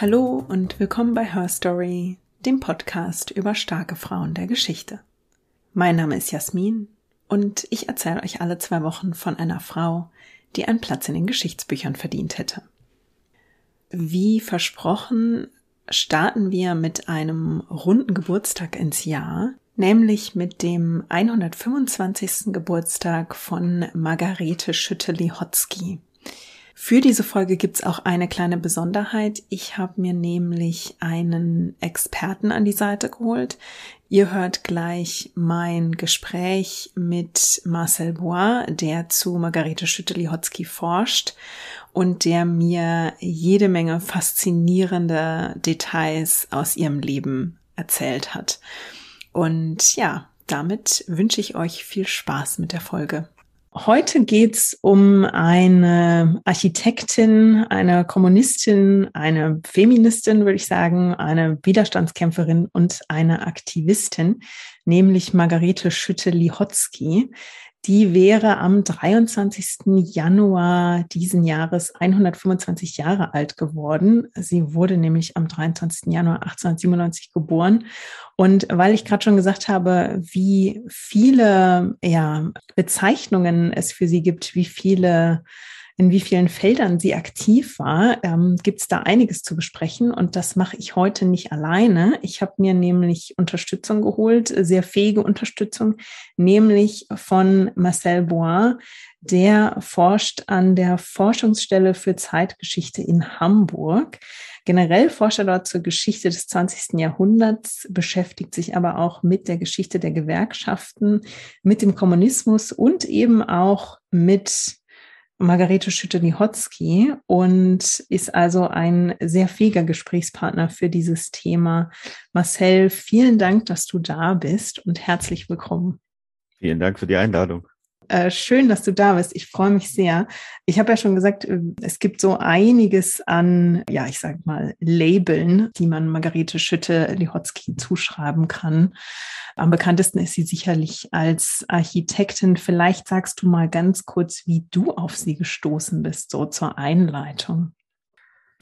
Hallo und willkommen bei Her Story, dem Podcast über starke Frauen der Geschichte. Mein Name ist Jasmin und ich erzähle euch alle zwei Wochen von einer Frau, die einen Platz in den Geschichtsbüchern verdient hätte. Wie versprochen starten wir mit einem runden Geburtstag ins Jahr, nämlich mit dem 125. Geburtstag von Margarete Schütte-Lihotzky. Für diese Folge gibt's auch eine kleine Besonderheit. Ich habe mir nämlich einen Experten an die Seite geholt. Ihr hört gleich mein Gespräch mit Marcel Bois, der zu Margarete Schütte-Lihotzky forscht und der mir jede Menge faszinierende Details aus ihrem Leben erzählt hat. Und ja, damit wünsche ich euch viel Spaß mit der Folge. Heute geht's um eine Architektin, eine Kommunistin, eine Feministin, würde ich sagen, eine Widerstandskämpferin und eine Aktivistin, nämlich Margarete Schütte-Lihotzky. Die wäre am 23. Januar diesen Jahres 125 Jahre alt geworden. Sie wurde nämlich am 23. Januar 1897 geboren. Und weil ich gerade schon gesagt habe, wie viele ja, Bezeichnungen es für sie gibt, wie viele in wie vielen Feldern sie aktiv war, ähm, gibt es da einiges zu besprechen. Und das mache ich heute nicht alleine. Ich habe mir nämlich Unterstützung geholt, sehr fähige Unterstützung, nämlich von Marcel Bois. Der forscht an der Forschungsstelle für Zeitgeschichte in Hamburg. Generell forscht er dort zur Geschichte des 20. Jahrhunderts, beschäftigt sich aber auch mit der Geschichte der Gewerkschaften, mit dem Kommunismus und eben auch mit Margarete Schütte-Lihotzky und ist also ein sehr fähiger Gesprächspartner für dieses Thema. Marcel, vielen Dank, dass du da bist und herzlich willkommen. Vielen Dank für die Einladung. Äh, schön, dass du da bist. Ich freue mich sehr. Ich habe ja schon gesagt, äh, es gibt so einiges an, ja, ich sage mal, Labeln, die man Margarete Schütte-Lihotzky zuschreiben kann. Am bekanntesten ist sie sicherlich als Architektin. Vielleicht sagst du mal ganz kurz, wie du auf sie gestoßen bist, so zur Einleitung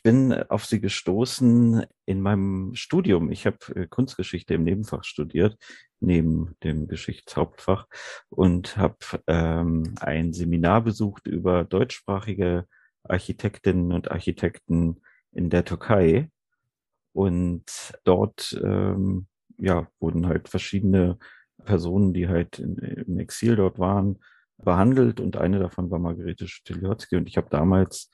bin auf sie gestoßen in meinem Studium. Ich habe äh, Kunstgeschichte im Nebenfach studiert, neben dem Geschichtshauptfach und habe ähm, ein Seminar besucht über deutschsprachige Architektinnen und Architekten in der Türkei. Und dort ähm, ja, wurden halt verschiedene Personen, die halt in, im Exil dort waren, behandelt und eine davon war Margarete Stiliotski und ich habe damals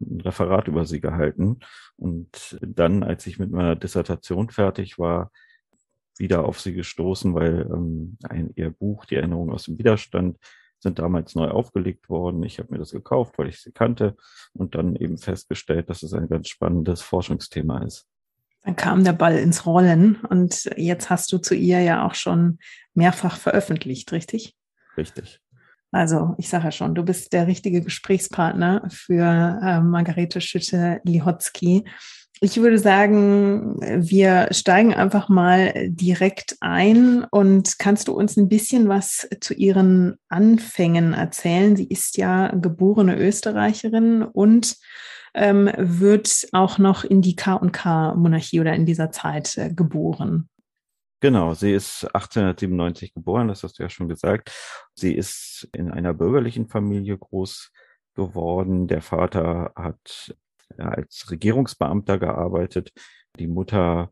ein Referat über sie gehalten. Und dann, als ich mit meiner Dissertation fertig war, wieder auf sie gestoßen, weil ähm, ein, ihr Buch, Die Erinnerung aus dem Widerstand, sind damals neu aufgelegt worden. Ich habe mir das gekauft, weil ich sie kannte und dann eben festgestellt, dass es ein ganz spannendes Forschungsthema ist. Dann kam der Ball ins Rollen und jetzt hast du zu ihr ja auch schon mehrfach veröffentlicht, richtig? Richtig. Also ich sage ja schon, du bist der richtige Gesprächspartner für äh, Margarete Schütte-Lihotzky. Ich würde sagen, wir steigen einfach mal direkt ein und kannst du uns ein bisschen was zu ihren Anfängen erzählen? Sie ist ja geborene Österreicherin und ähm, wird auch noch in die K&K-Monarchie oder in dieser Zeit äh, geboren. Genau, sie ist 1897 geboren, das hast du ja schon gesagt. Sie ist in einer bürgerlichen Familie groß geworden. Der Vater hat als Regierungsbeamter gearbeitet. Die Mutter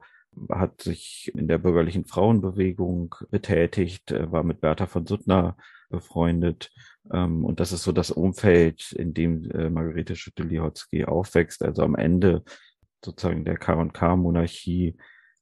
hat sich in der bürgerlichen Frauenbewegung betätigt, war mit Bertha von Suttner befreundet. Ähm, und das ist so das Umfeld, in dem äh, Margarete Schütte-Lihotzky aufwächst. Also am Ende sozusagen der K&K-Monarchie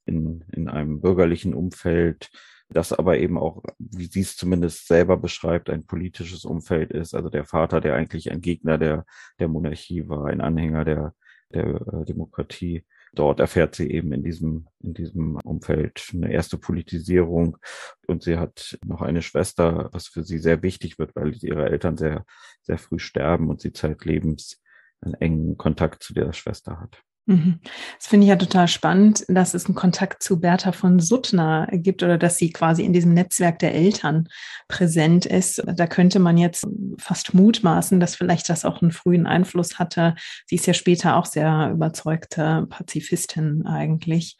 in, in einem bürgerlichen Umfeld, das aber eben auch, wie sie es zumindest selber beschreibt, ein politisches Umfeld ist. Also der Vater, der eigentlich ein Gegner der, der Monarchie war, ein Anhänger der, der äh, Demokratie. Dort erfährt sie eben in diesem, in diesem Umfeld eine erste Politisierung. Und sie hat noch eine Schwester, was für sie sehr wichtig wird, weil ihre Eltern sehr, sehr früh sterben und sie zeitlebens einen engen Kontakt zu der Schwester hat. Mhm. Das finde ich ja total spannend, dass es einen Kontakt zu Bertha von Suttner gibt oder dass sie quasi in diesem Netzwerk der Eltern präsent ist. Da könnte man jetzt fast mutmaßen, dass vielleicht das auch einen frühen Einfluss hatte. Sie ist ja später auch sehr überzeugte Pazifistin eigentlich.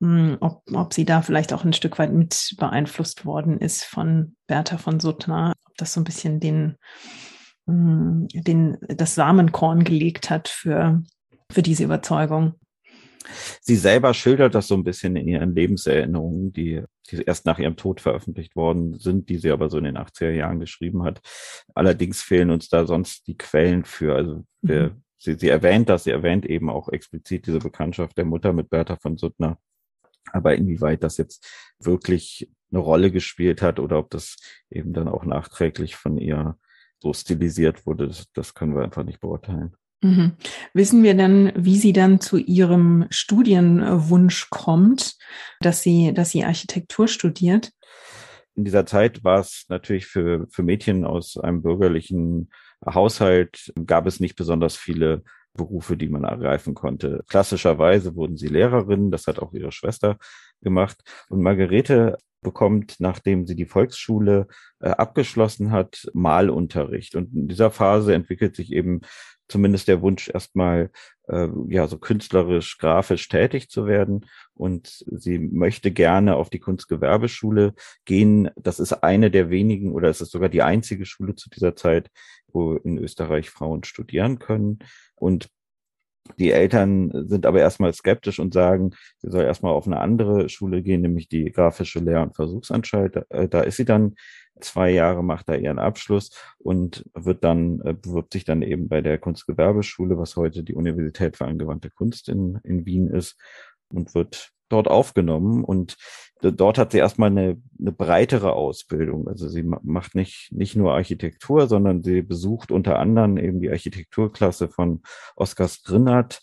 Hm, ob, ob sie da vielleicht auch ein Stück weit mit beeinflusst worden ist von Bertha von Suttner, ob das so ein bisschen den, hm, den, das Samenkorn gelegt hat für für diese Überzeugung. Sie selber schildert das so ein bisschen in ihren Lebenserinnerungen, die, die erst nach ihrem Tod veröffentlicht worden sind, die sie aber so in den 80er Jahren geschrieben hat. Allerdings fehlen uns da sonst die Quellen für. Also wir, mhm. sie, sie erwähnt das, sie erwähnt eben auch explizit diese Bekanntschaft der Mutter mit Bertha von Suttner. Aber inwieweit das jetzt wirklich eine Rolle gespielt hat oder ob das eben dann auch nachträglich von ihr so stilisiert wurde, das, das können wir einfach nicht beurteilen. Mhm. Wissen wir denn, wie sie dann zu ihrem Studienwunsch kommt, dass sie, dass sie Architektur studiert? In dieser Zeit war es natürlich für, für Mädchen aus einem bürgerlichen Haushalt, gab es nicht besonders viele Berufe, die man ergreifen konnte. Klassischerweise wurden sie Lehrerinnen, das hat auch ihre Schwester gemacht. Und Margarete bekommt, nachdem sie die Volksschule äh, abgeschlossen hat, Malunterricht. Und in dieser Phase entwickelt sich eben zumindest der Wunsch, erstmal äh, ja so künstlerisch, grafisch tätig zu werden. Und sie möchte gerne auf die Kunstgewerbeschule gehen. Das ist eine der wenigen oder es ist sogar die einzige Schule zu dieser Zeit, wo in Österreich Frauen studieren können. Und die Eltern sind aber erstmal skeptisch und sagen, sie soll erstmal auf eine andere Schule gehen, nämlich die grafische Lehr- und Versuchsanstalt. Äh, da ist sie dann zwei Jahre, macht da ihren Abschluss und wird dann, äh, bewirbt sich dann eben bei der Kunstgewerbeschule, was heute die Universität für angewandte Kunst in, in Wien ist und wird dort aufgenommen und dort hat sie erstmal eine, eine breitere Ausbildung. Also sie macht nicht, nicht nur Architektur, sondern sie besucht unter anderem eben die Architekturklasse von Oskar Strinnert.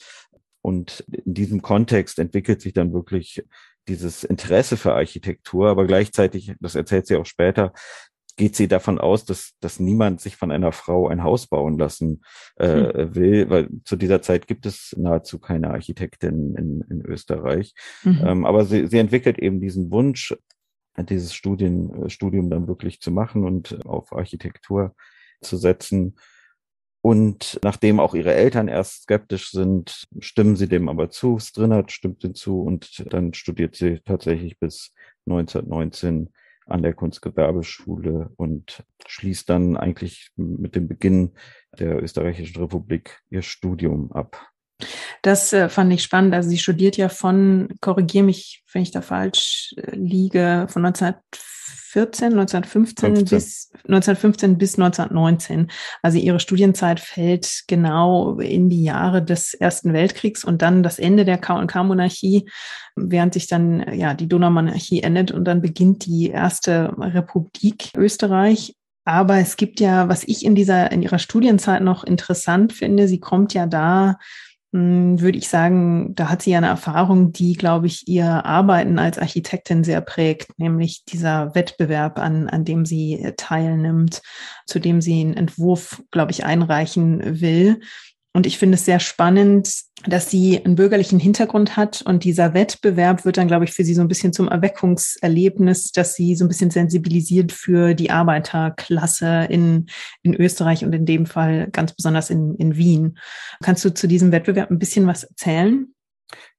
Und in diesem Kontext entwickelt sich dann wirklich dieses Interesse für Architektur, aber gleichzeitig, das erzählt sie auch später, geht sie davon aus, dass, dass niemand sich von einer Frau ein Haus bauen lassen äh, hm. will, weil zu dieser Zeit gibt es nahezu keine Architektin in, in Österreich. Mhm. Ähm, aber sie, sie entwickelt eben diesen Wunsch, dieses Studien, Studium dann wirklich zu machen und auf Architektur zu setzen. Und nachdem auch ihre Eltern erst skeptisch sind, stimmen sie dem aber zu. Strinnert stimmt hinzu und dann studiert sie tatsächlich bis 1919 an der Kunstgewerbeschule und schließt dann eigentlich mit dem Beginn der Österreichischen Republik ihr Studium ab. Das äh, fand ich spannend. Also sie studiert ja von, korrigiere mich, wenn ich da falsch äh, liege, von 1914, 1915 15. bis 1915 bis 1919. Also ihre Studienzeit fällt genau in die Jahre des Ersten Weltkriegs und dann das Ende der K&K-Monarchie, während sich dann ja die Donaumonarchie endet und dann beginnt die erste Republik Österreich. Aber es gibt ja, was ich in dieser, in ihrer Studienzeit noch interessant finde, sie kommt ja da würde ich sagen, da hat sie ja eine Erfahrung, die, glaube ich, ihr Arbeiten als Architektin sehr prägt, nämlich dieser Wettbewerb, an, an dem sie teilnimmt, zu dem sie einen Entwurf, glaube ich, einreichen will. Und ich finde es sehr spannend, dass sie einen bürgerlichen Hintergrund hat und dieser Wettbewerb wird dann, glaube ich, für sie so ein bisschen zum Erweckungserlebnis, dass sie so ein bisschen sensibilisiert für die Arbeiterklasse in, in Österreich und in dem Fall ganz besonders in, in Wien. Kannst du zu diesem Wettbewerb ein bisschen was erzählen?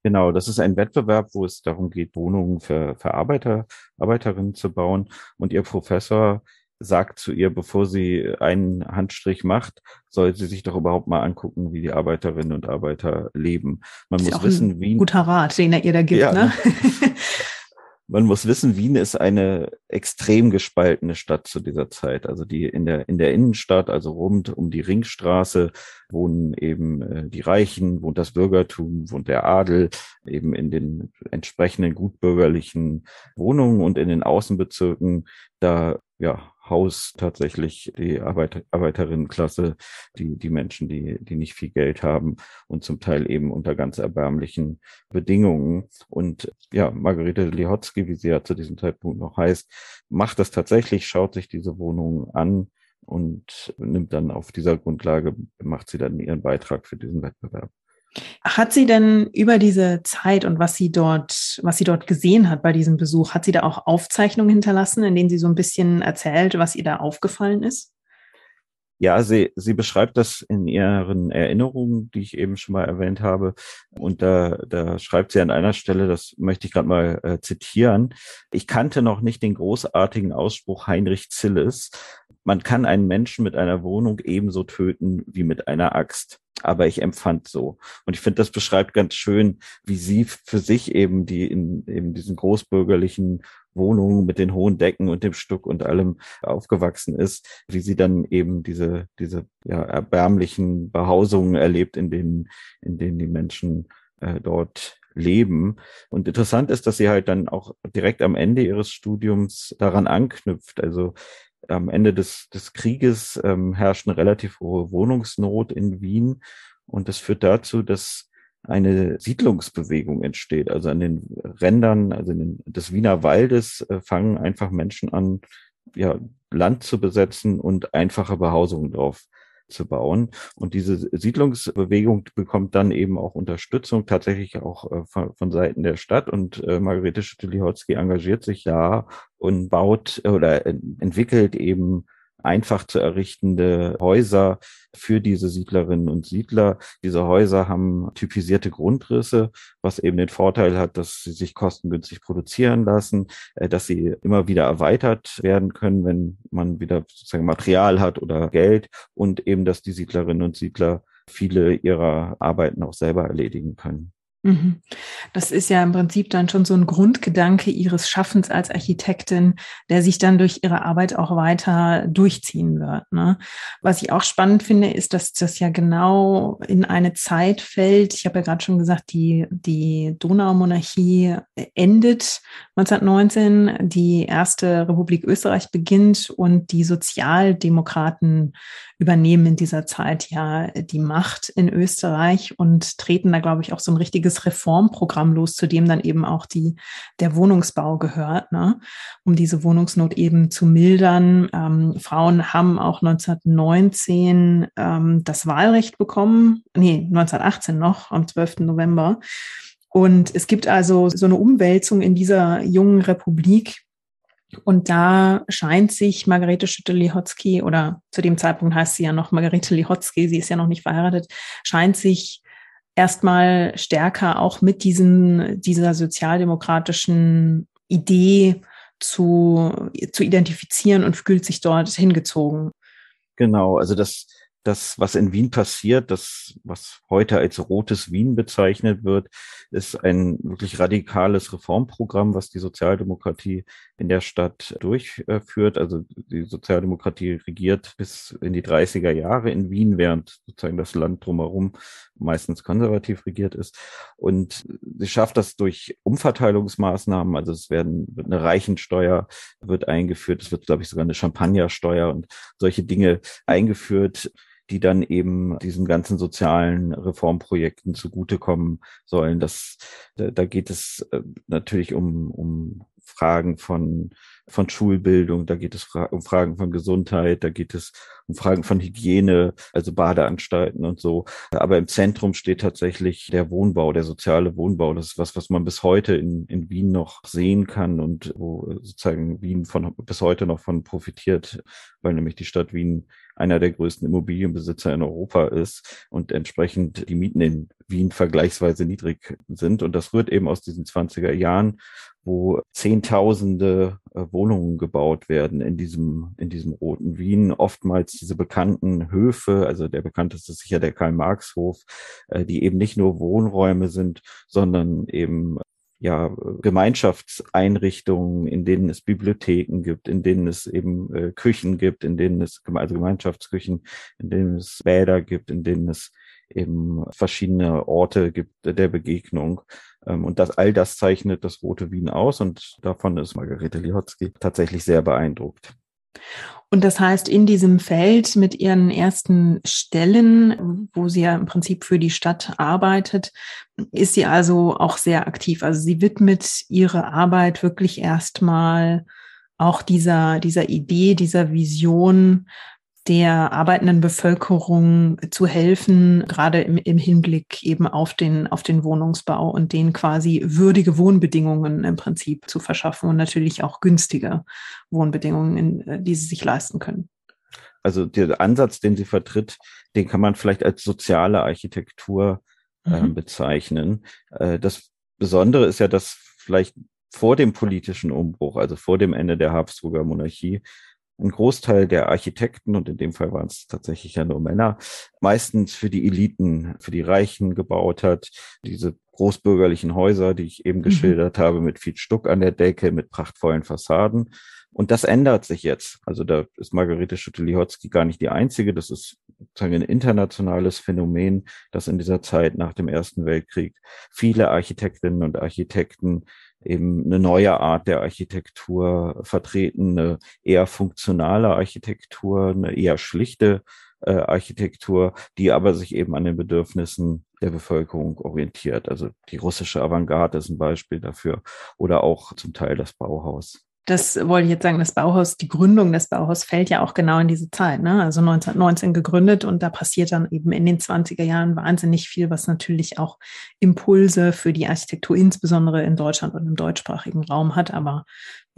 Genau, das ist ein Wettbewerb, wo es darum geht, Wohnungen für, für Arbeiter, Arbeiterinnen zu bauen. Und ihr Professor sagt zu ihr, bevor sie einen Handstrich macht, soll sie sich doch überhaupt mal angucken, wie die Arbeiterinnen und Arbeiter leben. Man muss wissen, wie. Guter Rat, den er ihr da gibt, ja, ne? man muss wissen, Wien ist eine extrem gespaltene Stadt zu dieser Zeit. Also die in der, in der Innenstadt, also rund um die Ringstraße, wohnen eben äh, die Reichen, wohnt das Bürgertum, wohnt der Adel, eben in den entsprechenden gutbürgerlichen Wohnungen und in den Außenbezirken, da ja, Haus tatsächlich die Arbeit, Arbeiterinnenklasse, die, die Menschen, die, die nicht viel Geld haben und zum Teil eben unter ganz erbärmlichen Bedingungen. Und ja, Margarete Lihotzky, wie sie ja zu diesem Zeitpunkt noch heißt, macht das tatsächlich, schaut sich diese Wohnungen an und nimmt dann auf dieser Grundlage, macht sie dann ihren Beitrag für diesen Wettbewerb. Hat sie denn über diese Zeit und was sie dort, was sie dort gesehen hat bei diesem Besuch, hat sie da auch Aufzeichnungen hinterlassen, in denen sie so ein bisschen erzählt, was ihr da aufgefallen ist? Ja, sie, sie beschreibt das in ihren Erinnerungen, die ich eben schon mal erwähnt habe. Und da, da schreibt sie an einer Stelle, das möchte ich gerade mal äh, zitieren, ich kannte noch nicht den großartigen Ausspruch Heinrich Zilles, man kann einen Menschen mit einer Wohnung ebenso töten wie mit einer Axt aber ich empfand so. Und ich finde, das beschreibt ganz schön, wie sie für sich eben die in eben diesen großbürgerlichen Wohnung mit den hohen Decken und dem Stuck und allem aufgewachsen ist, wie sie dann eben diese, diese ja, erbärmlichen Behausungen erlebt, in denen, in denen die Menschen äh, dort leben. Und interessant ist, dass sie halt dann auch direkt am Ende ihres Studiums daran anknüpft. Also am Ende des, des Krieges ähm, herrscht eine relativ hohe Wohnungsnot in Wien. Und das führt dazu, dass eine Siedlungsbewegung entsteht. Also an den Rändern, also den, des Wiener Waldes äh, fangen einfach Menschen an, ja, Land zu besetzen und einfache Behausungen drauf zu bauen. Und diese Siedlungsbewegung bekommt dann eben auch Unterstützung, tatsächlich auch äh, von, von, Seiten der Stadt. Und äh, Margarete Schütte-Lihotzky engagiert sich da und baut oder entwickelt eben einfach zu errichtende Häuser für diese Siedlerinnen und Siedler. Diese Häuser haben typisierte Grundrisse, was eben den Vorteil hat, dass sie sich kostengünstig produzieren lassen, äh, dass sie immer wieder erweitert werden können, wenn man wieder sozusagen Material hat oder Geld und eben, dass die Siedlerinnen und Siedler viele ihrer Arbeiten auch selber erledigen können. Mhm. Das ist ja im Prinzip dann schon so ein Grundgedanke ihres Schaffens als Architektin, der sich dann durch ihre Arbeit auch weiter durchziehen wird. Ne? Was ich auch spannend finde, ist, dass das ja genau in eine Zeit fällt. Ich habe ja gerade schon gesagt, die, die Donaumonarchie endet 1919, die erste Republik Österreich beginnt und die Sozialdemokraten übernehmen in dieser Zeit ja die Macht in Österreich und treten da, glaube ich, auch so ein richtiges Reformprogramm los, zu dem dann eben auch die, der Wohnungsbau gehört, ne? um diese Wohnungsnot eben zu mildern. Ähm, Frauen haben auch 1919 ähm, das Wahlrecht bekommen, nee, 1918 noch, am 12. November. Und es gibt also so eine Umwälzung in dieser jungen Republik, und da scheint sich Margarete Schütte-Lihotzky, oder zu dem Zeitpunkt heißt sie ja noch Margarete Lihotzky, sie ist ja noch nicht verheiratet, scheint sich erstmal stärker auch mit diesen, dieser sozialdemokratischen Idee zu, zu identifizieren und fühlt sich dort hingezogen. Genau, also das, das, was in Wien passiert, das, was heute als rotes Wien bezeichnet wird, ist ein wirklich radikales Reformprogramm, was die Sozialdemokratie in der Stadt durchführt. Also die Sozialdemokratie regiert bis in die 30er Jahre in Wien, während sozusagen das Land drumherum meistens konservativ regiert ist. Und sie schafft das durch Umverteilungsmaßnahmen. Also es werden eine Reichensteuer wird eingeführt. Es wird, glaube ich, sogar eine Champagnersteuer und solche Dinge eingeführt die dann eben diesen ganzen sozialen Reformprojekten zugutekommen sollen. Das, da, geht es äh, natürlich um, um Fragen von, von Schulbildung, da geht es um Fragen von Gesundheit, da geht es um Fragen von Hygiene, also Badeanstalten und so. Aber im Zentrum steht tatsächlich der Wohnbau, der soziale Wohnbau. Das ist was, was man bis heute in, in Wien noch sehen kann und wo sozusagen Wien von, bis heute noch von profitiert, weil nämlich die Stadt Wien einer der größten Immobilienbesitzer in Europa ist und entsprechend die Mieten in Wien vergleichsweise niedrig sind. Und das rührt eben aus diesen 20er Jahren, wo Zehntausende äh, Wohnungen gebaut werden in diesem, in diesem roten Wien. Oftmals diese bekannten Höfe, also der bekannteste ist sicher der Karl-Marx-Hof, äh, die eben nicht nur Wohnräume sind, sondern eben ja, Gemeinschaftseinrichtungen, in denen es Bibliotheken gibt, in denen es eben äh, Küchen gibt, in denen es, also Gemeinschaftsküchen, in denen es Bäder gibt, in denen es eben verschiedene Orte gibt der Begegnung. Ähm, und das, all das zeichnet das Rote Wien aus und davon ist Margarete Lihotzky tatsächlich sehr beeindruckt. Und das heißt, in diesem Feld mit ihren ersten Stellen, wo sie ja im Prinzip für die Stadt arbeitet, ist sie also auch sehr aktiv. Also sie widmet ihre Arbeit wirklich erstmal auch dieser, dieser Idee, dieser Vision der arbeitenden Bevölkerung zu helfen, gerade im, im Hinblick eben auf den, auf den Wohnungsbau und den quasi würdige Wohnbedingungen im Prinzip zu verschaffen und natürlich auch günstige Wohnbedingungen, äh, die sie sich leisten können. Also der Ansatz, den sie vertritt, den kann man vielleicht als soziale Architektur äh, mhm. bezeichnen. Äh, das Besondere ist ja, dass vielleicht vor dem politischen Umbruch, also vor dem Ende der Habsburger Monarchie, ein Großteil der Architekten, und in dem Fall waren es tatsächlich ja nur Männer, meistens für die Eliten, für die Reichen gebaut hat. Diese großbürgerlichen Häuser, die ich eben mhm. geschildert habe, mit viel Stuck an der Decke, mit prachtvollen Fassaden. Und das ändert sich jetzt. Also da ist Margarete Schütte-Lihotzky gar nicht die einzige. Das ist sozusagen ein internationales Phänomen, das in dieser Zeit nach dem Ersten Weltkrieg viele Architektinnen und Architekten eben eine neue Art der Architektur vertreten, eine eher funktionale Architektur, eine eher schlichte äh, Architektur, die aber sich eben an den Bedürfnissen der Bevölkerung orientiert. Also die russische Avantgarde ist ein Beispiel dafür oder auch zum Teil das Bauhaus. Das wollte ich jetzt sagen, das Bauhaus, die Gründung des Bauhaus fällt ja auch genau in diese Zeit, ne? Also 1919 gegründet und da passiert dann eben in den 20er Jahren wahnsinnig viel, was natürlich auch Impulse für die Architektur, insbesondere in Deutschland und im deutschsprachigen Raum hat, aber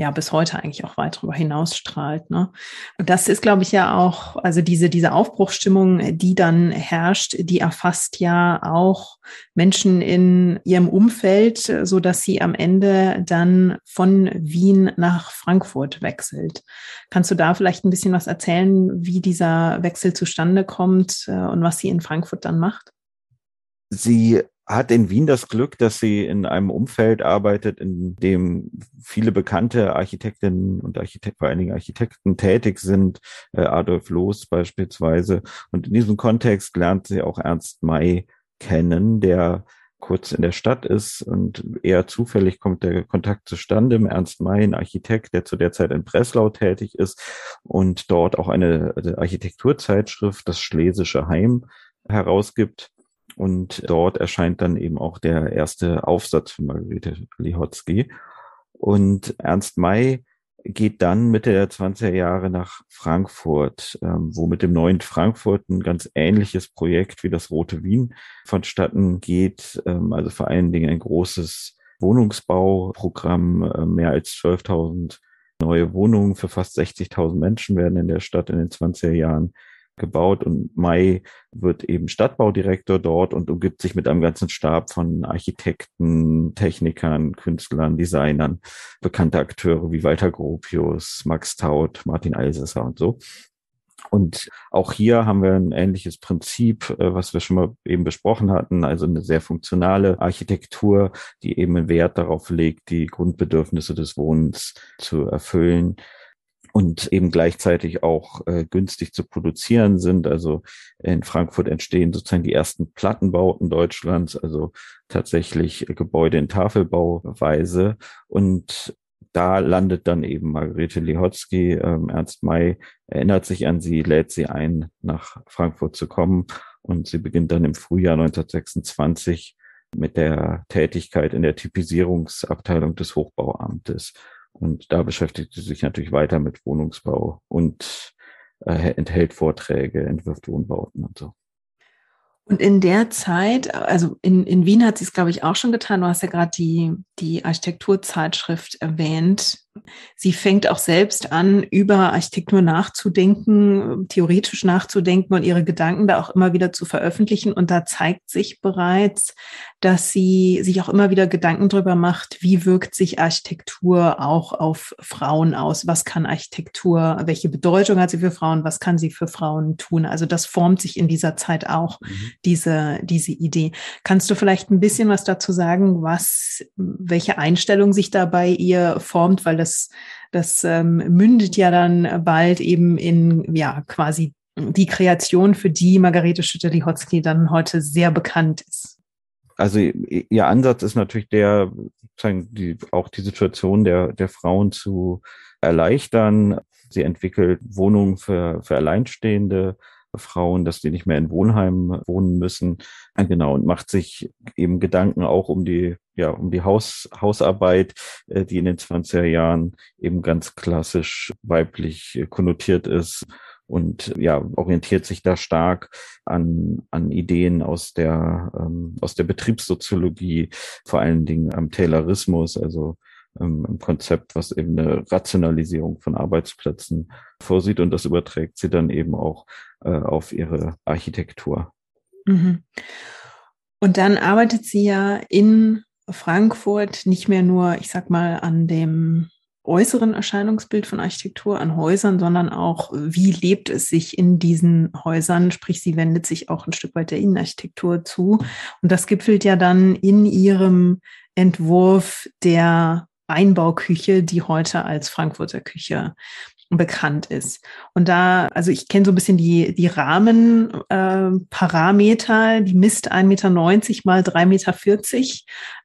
ja bis heute eigentlich auch weit darüber hinaus strahlt. Ne? Und das ist, glaube ich, ja auch, also diese, diese Aufbruchsstimmung, die dann herrscht, die erfasst ja auch Menschen in ihrem Umfeld, so dass sie am Ende dann von Wien nach Frankfurt wechselt. Kannst du da vielleicht ein bisschen was erzählen, wie dieser Wechsel zustande kommt äh, und was sie in Frankfurt dann macht? Sie hat in Wien das Glück, dass sie in einem Umfeld arbeitet, in dem viele bekannte Architektinnen und Architekten, vor allen Dingen Architekten tätig sind, äh, Adolf Loos beispielsweise. Und in diesem Kontext lernt sie auch Ernst May kennen, der kurz in der Stadt ist und eher zufällig kommt der Kontakt zustande. Ernst May, ein Architekt, der zu der Zeit in Breslau tätig ist und dort auch eine Architekturzeitschrift, das Schlesische Heim, herausgibt und dort erscheint dann eben auch der erste Aufsatz von Margarete Lihotzky. Und Ernst May geht dann Mitte der 20er Jahre nach Frankfurt, ähm, wo mit dem neuen Frankfurt ein ganz ähnliches Projekt wie das Rote Wien vonstatten geht. Ähm, also vor allen Dingen ein großes Wohnungsbauprogramm, äh, mehr als 12.000 neue Wohnungen für fast 60.000 Menschen werden in der Stadt in den 20er Jahren gebaut und Mai wird eben Stadtbaudirektor dort und umgibt sich mit einem ganzen Stab von Architekten, Technikern, Künstlern, Designern, bekannte Akteure wie Walter Gropius, Max Taut, Martin Eisesser und so. Und auch hier haben wir ein ähnliches Prinzip, äh, was wir schon mal eben besprochen hatten, also eine sehr funktionale Architektur, die eben einen Wert darauf legt, die Grundbedürfnisse des Wohnens zu erfüllen und eben gleichzeitig auch äh, günstig zu produzieren sind. Also in Frankfurt entstehen sozusagen die ersten Plattenbauten Deutschlands, also tatsächlich Gebäude in Tafelbauweise. Und da landet dann eben Margarete Lihotzky. Ähm, Ernst May erinnert sich an sie, lädt sie ein, nach Frankfurt zu kommen. Und sie beginnt dann im Frühjahr 1926 mit der Tätigkeit in der Typisierungsabteilung des Hochbauamtes. Und da beschäftigt sie sich natürlich weiter mit Wohnungsbau und äh, enthält Vorträge, entwirft Wohnbauten und so. Und in der Zeit, also in, in Wien hat sie es, glaube ich, auch schon getan. Du hast ja gerade die, die Architekturzeitschrift erwähnt. Sie fängt auch selbst an, über Architektur nachzudenken, theoretisch nachzudenken und ihre Gedanken da auch immer wieder zu veröffentlichen. Und da zeigt sich bereits, dass sie sich auch immer wieder Gedanken darüber macht, wie wirkt sich Architektur auch auf Frauen aus? Was kann Architektur, welche Bedeutung hat sie für Frauen? Was kann sie für Frauen tun? Also das formt sich in dieser Zeit auch, mhm. diese, diese Idee. Kannst du vielleicht ein bisschen was dazu sagen, was, welche Einstellung sich da bei ihr formt? Weil das, das ähm, mündet ja dann bald eben in, ja, quasi die Kreation, für die Margarete Schütter-Lihotzky dann heute sehr bekannt ist. Also ihr Ansatz ist natürlich der, die, auch die Situation der, der Frauen zu erleichtern. Sie entwickelt Wohnungen für, für Alleinstehende Frauen, dass die nicht mehr in Wohnheimen wohnen müssen. Genau, und macht sich eben Gedanken auch um die, ja, um die Haus, Hausarbeit, äh, die in den 20er Jahren eben ganz klassisch weiblich konnotiert ist und ja, orientiert sich da stark an, an Ideen aus der, ähm, aus der Betriebssoziologie, vor allen Dingen am Taylorismus, also im Konzept, was eben eine Rationalisierung von Arbeitsplätzen vorsieht und das überträgt sie dann eben auch äh, auf ihre Architektur. Mhm. Und dann arbeitet sie ja in Frankfurt nicht mehr nur, ich sag mal, an dem äußeren Erscheinungsbild von Architektur an Häusern, sondern auch, wie lebt es sich in diesen Häusern? Sprich, sie wendet sich auch ein Stück weit der Innenarchitektur zu. Und das gipfelt ja dann in ihrem Entwurf der Einbauküche, die heute als Frankfurter Küche bekannt ist. Und da, also ich kenne so ein bisschen die, die Rahmenparameter, äh, die misst 1,90 Meter mal 3,40 Meter.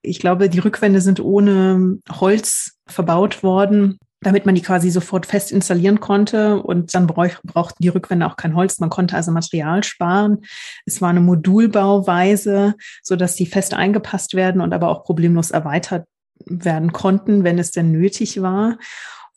Ich glaube, die Rückwände sind ohne Holz verbaut worden damit man die quasi sofort fest installieren konnte und dann brauch, brauchten die Rückwände auch kein Holz. Man konnte also Material sparen. Es war eine Modulbauweise, so dass die fest eingepasst werden und aber auch problemlos erweitert werden konnten, wenn es denn nötig war.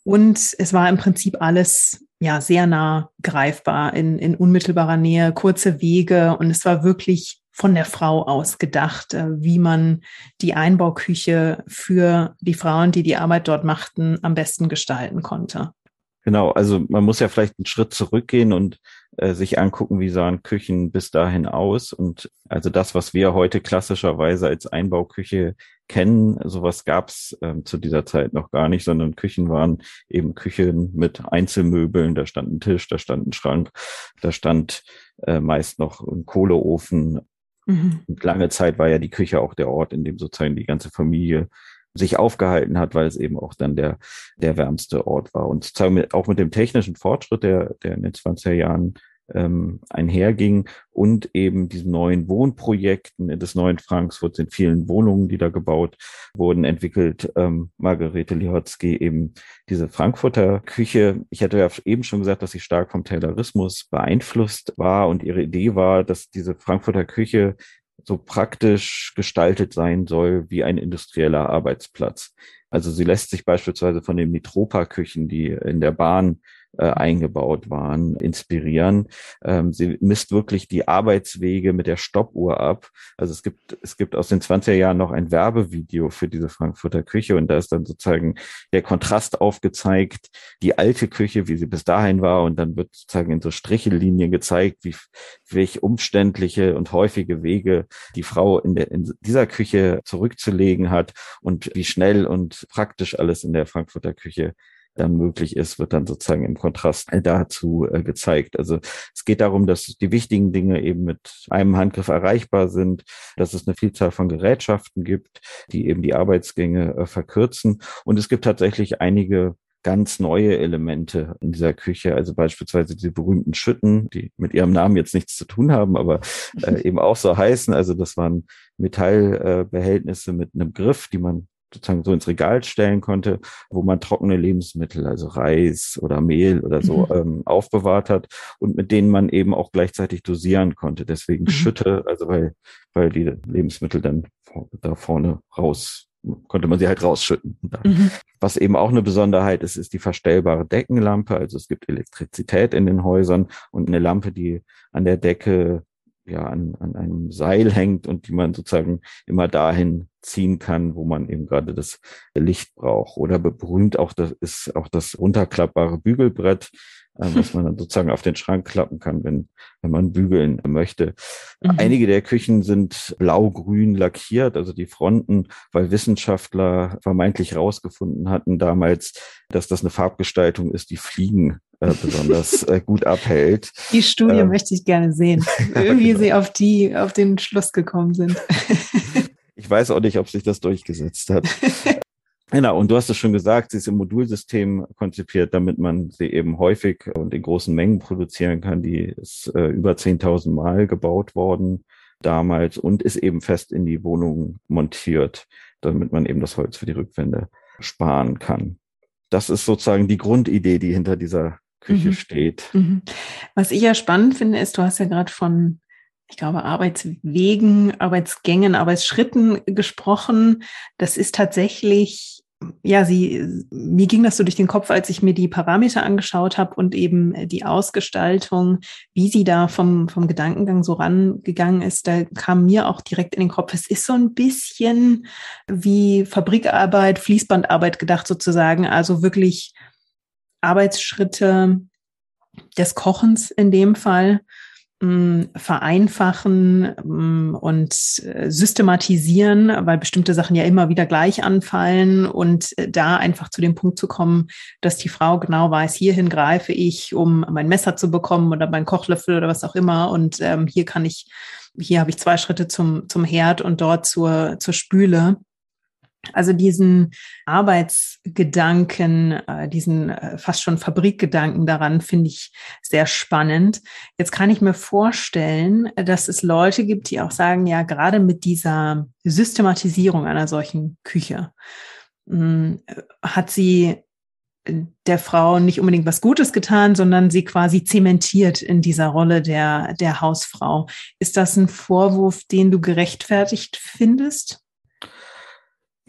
Und es war im Prinzip alles ja sehr nah greifbar in, in unmittelbarer Nähe, kurze Wege und es war wirklich von der Frau aus gedacht, äh, wie man die Einbauküche für die Frauen, die die Arbeit dort machten, am besten gestalten konnte. Genau, also man muss ja vielleicht einen Schritt zurückgehen und äh, sich angucken, wie sahen Küchen bis dahin aus. Und also das, was wir heute klassischerweise als Einbauküche kennen, sowas gab es ähm, zu dieser Zeit noch gar nicht, sondern Küchen waren eben Küchen mit Einzelmöbeln. Da stand ein Tisch, da stand ein Schrank, da stand äh, meist noch ein Kohleofen. Mhm. Und lange Zeit war ja die Küche auch der Ort, in dem sozusagen die ganze Familie sich aufgehalten hat, weil es eben auch dann der, der wärmste Ort war. Und auch mit dem technischen Fortschritt, der, der in den 20er Jahren ähm, einherging und eben diesen neuen Wohnprojekten des neuen Frankfurt sind vielen Wohnungen, die da gebaut wurden, entwickelt ähm, Margarete Lihotzky eben diese Frankfurter Küche. Ich hatte ja eben schon gesagt, dass sie stark vom Taylorismus beeinflusst war und ihre Idee war, dass diese Frankfurter Küche so praktisch gestaltet sein soll wie ein industrieller Arbeitsplatz. Also sie lässt sich beispielsweise von den Mitropa-Küchen, die in der Bahn äh, eingebaut waren, inspirieren. Ähm, sie misst wirklich die Arbeitswege mit der Stoppuhr ab. Also es gibt, es gibt aus den 20er Jahren noch ein Werbevideo für diese Frankfurter Küche und da ist dann sozusagen der Kontrast aufgezeigt, die alte Küche, wie sie bis dahin war und dann wird sozusagen in so Strichellinien gezeigt, wie, welch umständliche und häufige Wege die Frau in, der, in dieser Küche zurückzulegen hat und wie schnell und praktisch alles in der Frankfurter Küche dann möglich ist, wird dann sozusagen im Kontrast dazu äh, gezeigt. Also es geht darum, dass die wichtigen Dinge eben mit einem Handgriff erreichbar sind, dass es eine Vielzahl von Gerätschaften gibt, die eben die Arbeitsgänge äh, verkürzen. Und es gibt tatsächlich einige ganz neue Elemente in dieser Küche, also beispielsweise diese berühmten Schütten, die mit ihrem Namen jetzt nichts zu tun haben, aber äh, eben auch so heißen. Also das waren Metallbehältnisse äh, mit einem Griff, die man sozusagen so ins Regal stellen konnte, wo man trockene Lebensmittel, also Reis oder Mehl oder so, mhm. ähm, aufbewahrt hat und mit denen man eben auch gleichzeitig dosieren konnte. Deswegen mhm. Schütte, also weil, weil die Lebensmittel dann da vorne raus konnte man sie halt rausschütten. Mhm. Was eben auch eine Besonderheit ist, ist die verstellbare Deckenlampe. Also es gibt Elektrizität in den Häusern und eine Lampe, die an der Decke ja an, an einem Seil hängt und die man sozusagen immer dahin ziehen kann, wo man eben gerade das Licht braucht. Oder berühmt auch das ist auch das runterklappbare Bügelbrett, äh, was man dann sozusagen auf den Schrank klappen kann, wenn, wenn man bügeln möchte. Mhm. Einige der Küchen sind blau-grün lackiert, also die Fronten, weil Wissenschaftler vermeintlich rausgefunden hatten damals, dass das eine Farbgestaltung ist, die Fliegen äh, besonders äh, gut abhält. Die Studie ähm, möchte ich gerne sehen, wie genau. sie auf die, auf den Schluss gekommen sind. ich weiß auch nicht, ob sich das durchgesetzt hat. Genau, und du hast es schon gesagt, sie ist im Modulsystem konzipiert, damit man sie eben häufig und in großen Mengen produzieren kann. Die ist äh, über 10.000 Mal gebaut worden damals und ist eben fest in die Wohnung montiert, damit man eben das Holz für die Rückwände sparen kann. Das ist sozusagen die Grundidee, die hinter dieser Küche mhm. steht. Mhm. Was ich ja spannend finde, ist, du hast ja gerade von ich glaube, Arbeitswegen, Arbeitsgängen, Arbeitsschritten gesprochen. Das ist tatsächlich ja, sie, mir ging das so durch den Kopf, als ich mir die Parameter angeschaut habe und eben die Ausgestaltung, wie sie da vom, vom Gedankengang so rangegangen ist, da kam mir auch direkt in den Kopf, es ist so ein bisschen wie Fabrikarbeit, Fließbandarbeit gedacht sozusagen, also wirklich Arbeitsschritte des Kochens in dem Fall vereinfachen und äh, systematisieren, weil bestimmte Sachen ja immer wieder gleich anfallen und äh, da einfach zu dem Punkt zu kommen, dass die Frau genau weiß, hierhin greife ich, um mein Messer zu bekommen oder meinen Kochlöffel oder was auch immer und ähm, hier kann ich, hier habe ich zwei Schritte zum, zum Herd und dort zur, zur Spüle. Also diesen Arbeitsgedanken, äh, diesen äh, fast schon Fabrikgedanken daran finde ich sehr spannend. Jetzt kann ich mir vorstellen, dass es Leute gibt, die auch sagen, ja, gerade mit dieser Systematisierung einer solchen Küche hm, hat sie der Frau nicht unbedingt was Gutes getan, sondern sie quasi zementiert in dieser Rolle der, der Hausfrau. Ist das ein Vorwurf, den du gerechtfertigt findest?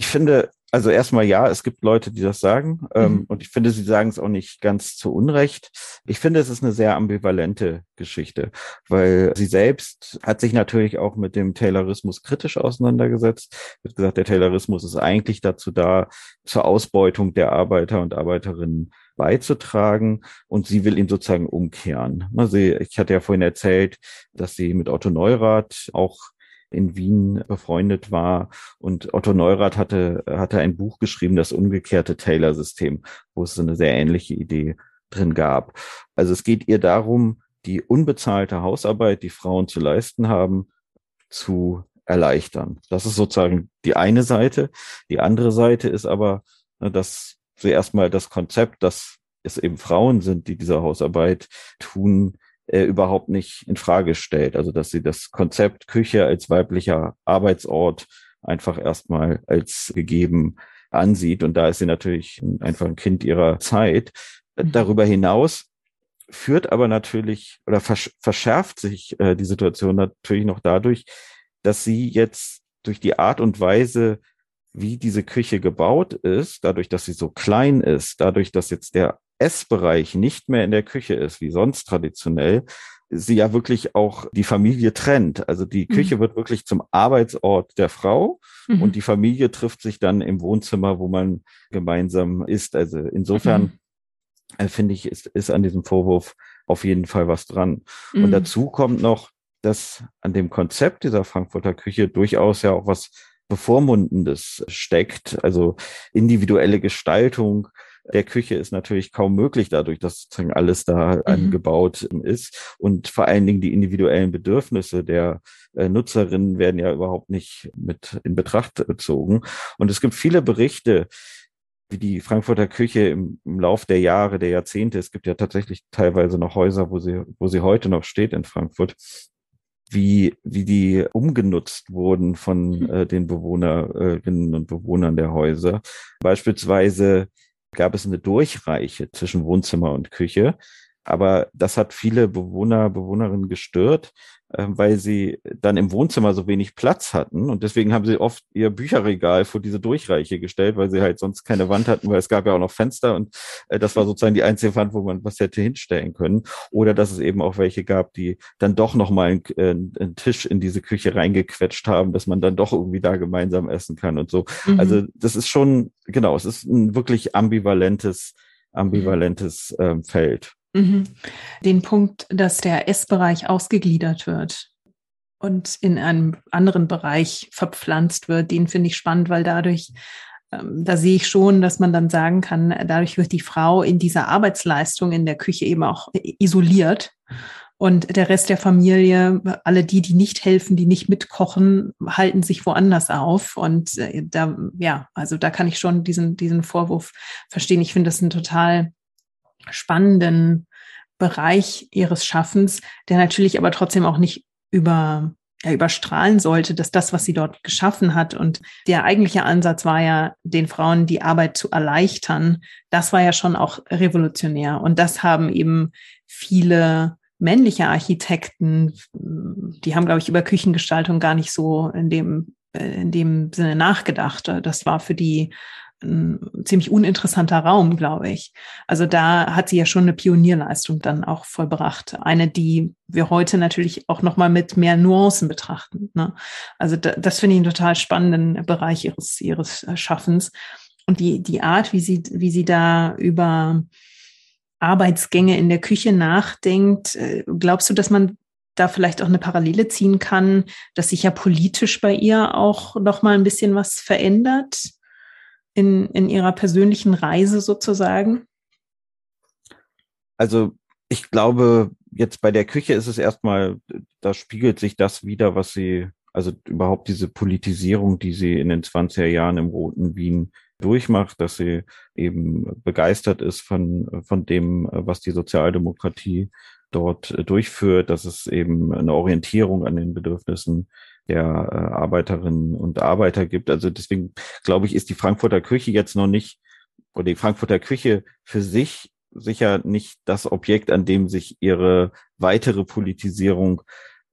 Ich finde, also erstmal ja, es gibt Leute, die das sagen. Ähm, mhm. und ich finde, sie sagen es auch nicht ganz zu Unrecht. Ich finde, es ist eine sehr ambivalente Geschichte, weil sie selbst hat sich natürlich auch mit dem Taylorismus kritisch auseinandergesetzt. Wie gesagt, der Taylorismus ist eigentlich dazu da, zur Ausbeutung der Arbeiter und Arbeiterinnen beizutragen und sie will ihn sozusagen umkehren. Also ich hatte ja vorhin erzählt, dass sie mit Otto Neurath auch in Wien befreundet war. Und Otto Neurath hatte, hatte ein Buch geschrieben, das umgekehrte Taylor-System, wo es so eine sehr ähnliche Idee drin gab. Also es geht ihr darum, die unbezahlte Hausarbeit, die Frauen zu leisten haben, zu erleichtern. Das ist sozusagen die eine Seite. Die andere Seite ist aber, ne, dass sie erstmal das Konzept, dass es eben Frauen sind, die diese Hausarbeit tun, äh, überhaupt nicht in Frage stellt. Also dass sie das Konzept Küche als weiblicher Arbeitsort einfach erstmal als gegeben ansieht. Und da ist sie natürlich einfach ein Kind ihrer Zeit. Mhm. Darüber hinaus führt aber natürlich oder versch verschärft sich äh, die Situation natürlich noch dadurch, dass sie jetzt durch die Art und Weise, wie diese Küche gebaut ist, dadurch, dass sie so klein ist, dadurch, dass jetzt der Essbereich nicht mehr in der Küche ist, wie sonst traditionell, sie ja wirklich auch die Familie trennt. Also die mhm. Küche wird wirklich zum Arbeitsort der Frau mhm. und die Familie trifft sich dann im Wohnzimmer, wo man gemeinsam isst. Also insofern mhm. Äh, finde ich, ist, ist an diesem Vorwurf auf jeden Fall was dran. Und mhm. dazu kommt noch, dass an dem Konzept dieser Frankfurter Küche durchaus ja auch was Bevormundendes steckt, also individuelle Gestaltung, der Küche ist natürlich kaum möglich dadurch, dass sozusagen alles da mhm. angebaut ist. Und vor allen Dingen die individuellen Bedürfnisse der äh, Nutzerinnen werden ja überhaupt nicht mit in Betracht gezogen. Und es gibt viele Berichte, wie die Frankfurter Küche im, im Lauf der Jahre, der Jahrzehnte, es gibt ja tatsächlich teilweise noch Häuser, wo sie, wo sie heute noch steht in Frankfurt, wie, wie die umgenutzt wurden von mhm. äh, den Bewohnerinnen und Bewohnern der Häuser. Beispielsweise gab es eine Durchreiche zwischen Wohnzimmer und Küche. Aber das hat viele Bewohner, Bewohnerinnen gestört, äh, weil sie dann im Wohnzimmer so wenig Platz hatten. Und deswegen haben sie oft ihr Bücherregal vor diese Durchreiche gestellt, weil sie halt sonst keine Wand hatten, weil es gab ja auch noch Fenster und äh, das war sozusagen die einzige Wand, wo man was hätte hinstellen können. Oder dass es eben auch welche gab, die dann doch nochmal einen, äh, einen Tisch in diese Küche reingequetscht haben, dass man dann doch irgendwie da gemeinsam essen kann und so. Mhm. Also das ist schon, genau, es ist ein wirklich ambivalentes, ambivalentes ähm, Feld. Mhm. Den Punkt, dass der Essbereich ausgegliedert wird und in einem anderen Bereich verpflanzt wird, den finde ich spannend, weil dadurch, ähm, da sehe ich schon, dass man dann sagen kann, dadurch wird die Frau in dieser Arbeitsleistung in der Küche eben auch isoliert. Und der Rest der Familie, alle die, die nicht helfen, die nicht mitkochen, halten sich woanders auf. Und äh, da, ja, also da kann ich schon diesen, diesen Vorwurf verstehen. Ich finde das ein total spannenden Bereich ihres Schaffens, der natürlich aber trotzdem auch nicht über ja, überstrahlen sollte, dass das, was sie dort geschaffen hat und der eigentliche Ansatz war ja, den Frauen die Arbeit zu erleichtern. Das war ja schon auch revolutionär. Und das haben eben viele männliche Architekten, die haben, glaube ich, über Küchengestaltung gar nicht so in dem, in dem Sinne nachgedacht. Das war für die ein ziemlich uninteressanter Raum, glaube ich. Also da hat sie ja schon eine Pionierleistung dann auch vollbracht. Eine, die wir heute natürlich auch nochmal mit mehr Nuancen betrachten. Ne? Also da, das finde ich einen total spannenden Bereich ihres, ihres Schaffens. Und die, die Art, wie sie, wie sie da über Arbeitsgänge in der Küche nachdenkt, äh, glaubst du, dass man da vielleicht auch eine Parallele ziehen kann, dass sich ja politisch bei ihr auch noch mal ein bisschen was verändert in, in ihrer persönlichen Reise sozusagen? Also ich glaube, jetzt bei der Küche ist es erstmal, da spiegelt sich das wieder, was sie, also überhaupt diese Politisierung, die sie in den 20er Jahren im Roten Wien durchmacht, dass sie eben begeistert ist von, von dem, was die Sozialdemokratie dort äh, durchführt, dass es eben eine Orientierung an den Bedürfnissen der äh, Arbeiterinnen und Arbeiter gibt. Also deswegen glaube ich, ist die Frankfurter Küche jetzt noch nicht, oder die Frankfurter Küche für sich sicher nicht das Objekt, an dem sich ihre weitere Politisierung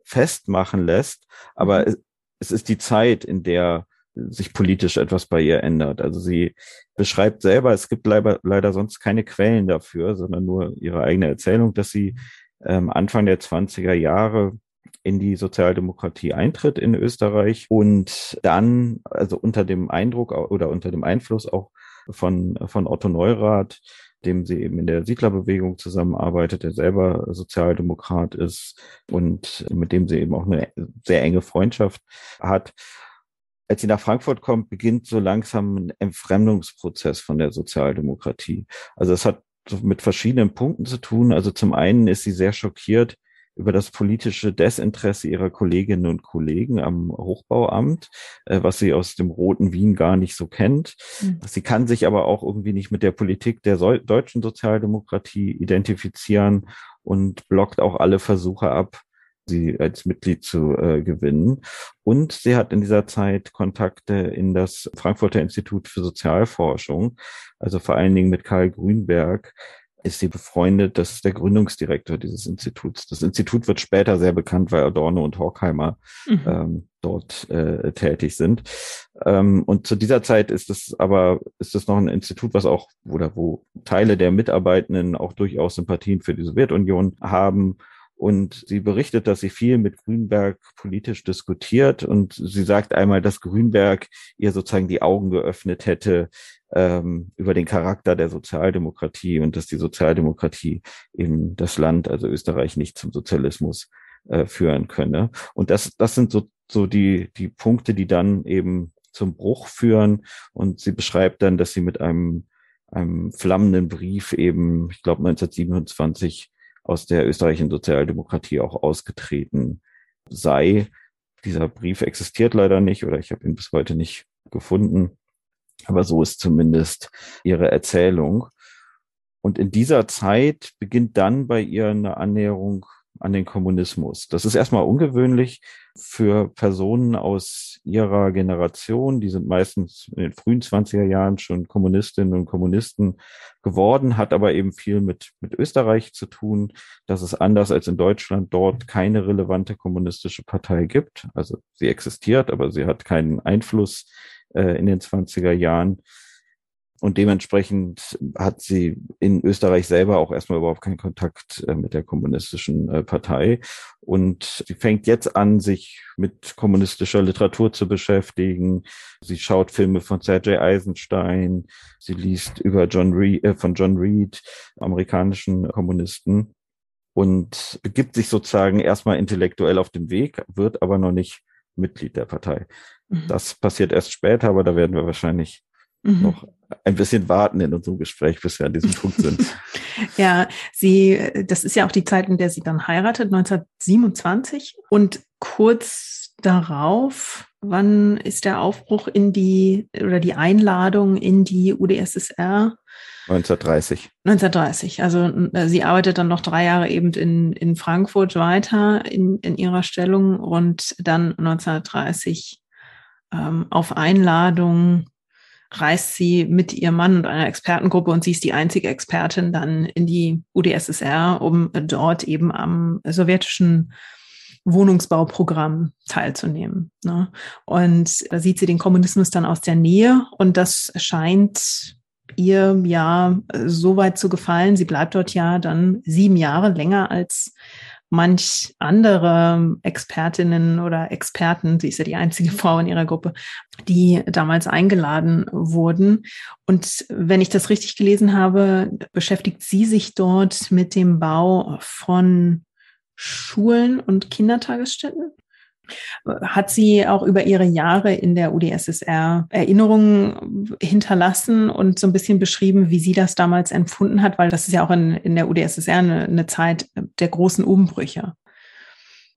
festmachen lässt. Aber mhm. es, ist die Zeit, in der sich politisch etwas bei ihr ändert. Also sie beschreibt selber, es gibt leider, leider sonst keine Quellen dafür, sondern nur ihre eigene Erzählung, dass sie ähm, Anfang der 20er Jahre in die Sozialdemokratie eintritt in Österreich und dann, also unter dem Eindruck oder unter dem Einfluss auch von, von Otto Neurath, dem sie eben in der Siedlerbewegung zusammenarbeitet, der selber Sozialdemokrat ist und mit dem sie eben auch eine sehr enge Freundschaft hat. Als sie nach Frankfurt kommt, beginnt so langsam ein Entfremdungsprozess von der Sozialdemokratie. Also es hat mit verschiedenen Punkten zu tun. Also zum einen ist sie sehr schockiert über das politische Desinteresse ihrer Kolleginnen und Kollegen am Hochbauamt, äh, was sie aus dem roten Wien gar nicht so kennt. Mhm. Sie kann sich aber auch irgendwie nicht mit der Politik der so deutschen Sozialdemokratie identifizieren und blockt auch alle Versuche ab, sie als Mitglied zu äh, gewinnen. Und sie hat in dieser Zeit Kontakte in das Frankfurter Institut für Sozialforschung, also vor allen Dingen mit Karl Grünberg, ist sie befreundet. Das ist der Gründungsdirektor dieses Instituts. Das Institut wird später sehr bekannt, weil Adorno und Horkheimer mhm. ähm, dort äh, tätig sind. Ähm, und zu dieser Zeit ist es aber, ist es noch ein Institut, was auch, oder wo Teile der Mitarbeitenden auch durchaus Sympathien für die Sowjetunion haben und sie berichtet, dass sie viel mit Grünberg politisch diskutiert. Und sie sagt einmal, dass Grünberg ihr sozusagen die Augen geöffnet hätte ähm, über den Charakter der Sozialdemokratie und dass die Sozialdemokratie eben das Land, also Österreich, nicht zum Sozialismus äh, führen könne. Und das, das sind so, so die, die Punkte, die dann eben zum Bruch führen. Und sie beschreibt dann, dass sie mit einem, einem flammenden Brief eben, ich glaube 1927, aus der österreichischen Sozialdemokratie auch ausgetreten sei. Dieser Brief existiert leider nicht oder ich habe ihn bis heute nicht gefunden. Aber so ist zumindest ihre Erzählung. Und in dieser Zeit beginnt dann bei ihr eine Annäherung an den Kommunismus. Das ist erstmal ungewöhnlich für Personen aus ihrer Generation. Die sind meistens in den frühen 20er Jahren schon Kommunistinnen und Kommunisten geworden, hat aber eben viel mit, mit Österreich zu tun, dass es anders als in Deutschland dort keine relevante kommunistische Partei gibt. Also sie existiert, aber sie hat keinen Einfluss äh, in den 20er Jahren. Und dementsprechend hat sie in Österreich selber auch erstmal überhaupt keinen Kontakt äh, mit der kommunistischen äh, Partei. Und sie fängt jetzt an, sich mit kommunistischer Literatur zu beschäftigen. Sie schaut Filme von Sergei Eisenstein. Sie liest über John Reed, äh, von John Reed, amerikanischen Kommunisten. Und begibt sich sozusagen erstmal intellektuell auf den Weg, wird aber noch nicht Mitglied der Partei. Mhm. Das passiert erst später, aber da werden wir wahrscheinlich mhm. noch ein bisschen warten in unserem Gespräch, bis wir an diesem Punkt sind. ja, sie, das ist ja auch die Zeit, in der sie dann heiratet, 1927. Und kurz darauf, wann ist der Aufbruch in die oder die Einladung in die UdSSR? 1930. 1930. Also äh, sie arbeitet dann noch drei Jahre eben in, in Frankfurt weiter in, in ihrer Stellung und dann 1930 ähm, auf Einladung reist sie mit ihrem Mann und einer Expertengruppe und sie ist die einzige Expertin dann in die UdSSR, um dort eben am sowjetischen Wohnungsbauprogramm teilzunehmen. Ne? Und da sieht sie den Kommunismus dann aus der Nähe und das scheint ihr ja so weit zu gefallen. Sie bleibt dort ja dann sieben Jahre länger als manch andere Expertinnen oder Experten, sie ist ja die einzige Frau in ihrer Gruppe, die damals eingeladen wurden. Und wenn ich das richtig gelesen habe, beschäftigt sie sich dort mit dem Bau von Schulen und Kindertagesstätten. Hat sie auch über ihre Jahre in der UdSSR Erinnerungen hinterlassen und so ein bisschen beschrieben, wie sie das damals empfunden hat, weil das ist ja auch in, in der UdSSR eine, eine Zeit der großen Umbrüche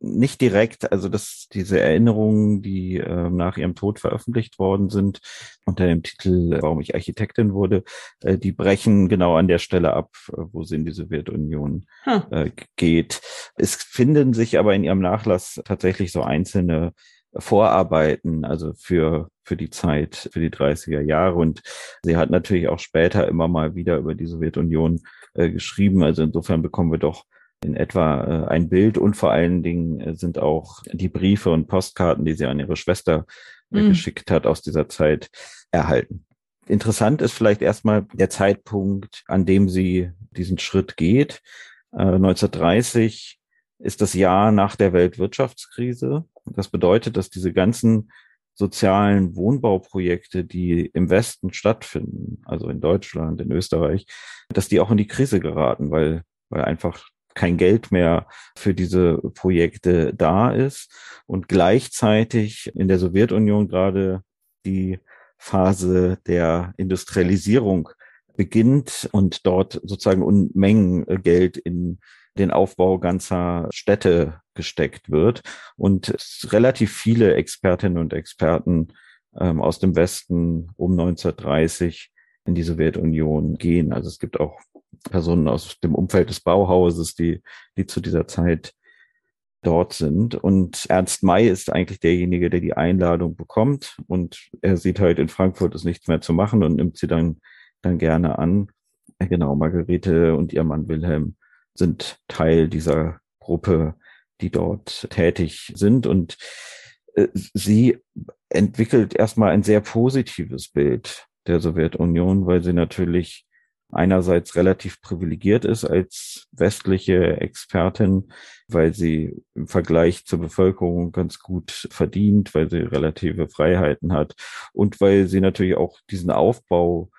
nicht direkt, also dass diese Erinnerungen, die äh, nach ihrem Tod veröffentlicht worden sind, unter dem Titel Warum ich Architektin wurde, äh, die brechen genau an der Stelle ab, äh, wo sie in die Sowjetunion hm. äh, geht. Es finden sich aber in ihrem Nachlass tatsächlich so einzelne Vorarbeiten, also für, für die Zeit, für die 30er Jahre. Und sie hat natürlich auch später immer mal wieder über die Sowjetunion äh, geschrieben. Also insofern bekommen wir doch in etwa äh, ein Bild und vor allen Dingen äh, sind auch die Briefe und Postkarten, die sie an ihre Schwester mhm. geschickt hat, aus dieser Zeit erhalten. Interessant ist vielleicht erstmal der Zeitpunkt, an dem sie diesen Schritt geht. 1930 ist das Jahr nach der Weltwirtschaftskrise. Das bedeutet, dass diese ganzen sozialen Wohnbauprojekte, die im Westen stattfinden, also in Deutschland, in Österreich, dass die auch in die Krise geraten, weil, weil einfach kein Geld mehr für diese Projekte da ist. Und gleichzeitig in der Sowjetunion gerade die Phase der Industrialisierung beginnt und dort sozusagen Unmengen Geld in den Aufbau ganzer Städte gesteckt wird. Und relativ viele Expertinnen und Experten ähm, aus dem Westen um 1930 in die Sowjetunion gehen. Also es gibt auch Personen aus dem Umfeld des Bauhauses, die, die zu dieser Zeit dort sind. Und Ernst May ist eigentlich derjenige, der die Einladung bekommt. Und er sieht halt in Frankfurt ist nichts mehr zu machen und nimmt sie dann, dann gerne an. Genau, Margarete und ihr Mann Wilhelm sind Teil dieser Gruppe, die dort tätig sind. Und äh, sie entwickelt erstmal ein sehr positives Bild der Sowjetunion, weil sie natürlich einerseits relativ privilegiert ist als westliche Expertin, weil sie im Vergleich zur Bevölkerung ganz gut verdient, weil sie relative Freiheiten hat und weil sie natürlich auch diesen Aufbau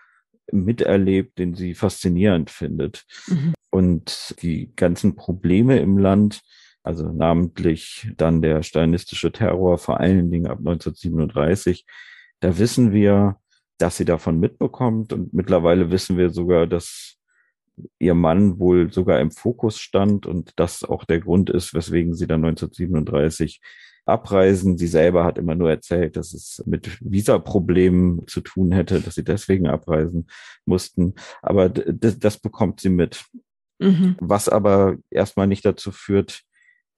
miterlebt, den sie faszinierend findet. Mhm. Und die ganzen Probleme im Land, also namentlich dann der stalinistische Terror, vor allen Dingen ab 1937, da wissen wir, dass sie davon mitbekommt. Und mittlerweile wissen wir sogar, dass ihr Mann wohl sogar im Fokus stand und das auch der Grund ist, weswegen sie dann 1937 abreisen. Sie selber hat immer nur erzählt, dass es mit Visaproblemen zu tun hätte, dass sie deswegen abreisen mussten. Aber das bekommt sie mit. Mhm. Was aber erstmal nicht dazu führt,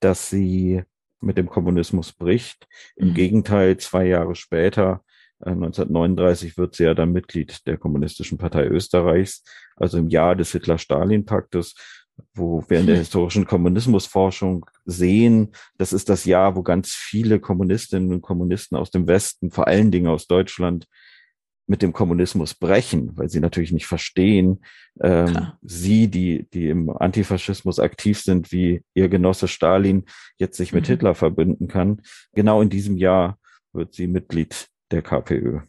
dass sie mit dem Kommunismus bricht. Im mhm. Gegenteil, zwei Jahre später 1939 äh, wird sie ja dann Mitglied der Kommunistischen Partei Österreichs, also im Jahr des Hitler-Stalin-Paktes, wo wir in der historischen Kommunismusforschung sehen, das ist das Jahr, wo ganz viele Kommunistinnen und Kommunisten aus dem Westen, vor allen Dingen aus Deutschland, mit dem Kommunismus brechen, weil sie natürlich nicht verstehen, ähm, sie, die, die im Antifaschismus aktiv sind, wie ihr Genosse Stalin jetzt sich mit mhm. Hitler verbünden kann. Genau in diesem Jahr wird sie Mitglied der KPÖ.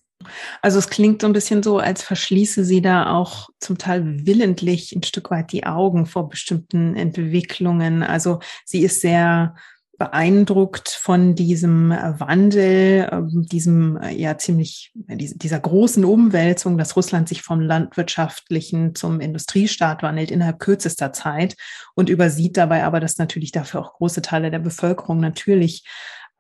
Also es klingt so ein bisschen so, als verschließe sie da auch zum Teil willentlich ein Stück weit die Augen vor bestimmten Entwicklungen. Also sie ist sehr beeindruckt von diesem Wandel, ähm, diesem ja ziemlich dieser großen Umwälzung, dass Russland sich vom landwirtschaftlichen zum Industriestaat wandelt innerhalb kürzester Zeit und übersieht dabei aber, dass natürlich dafür auch große Teile der Bevölkerung natürlich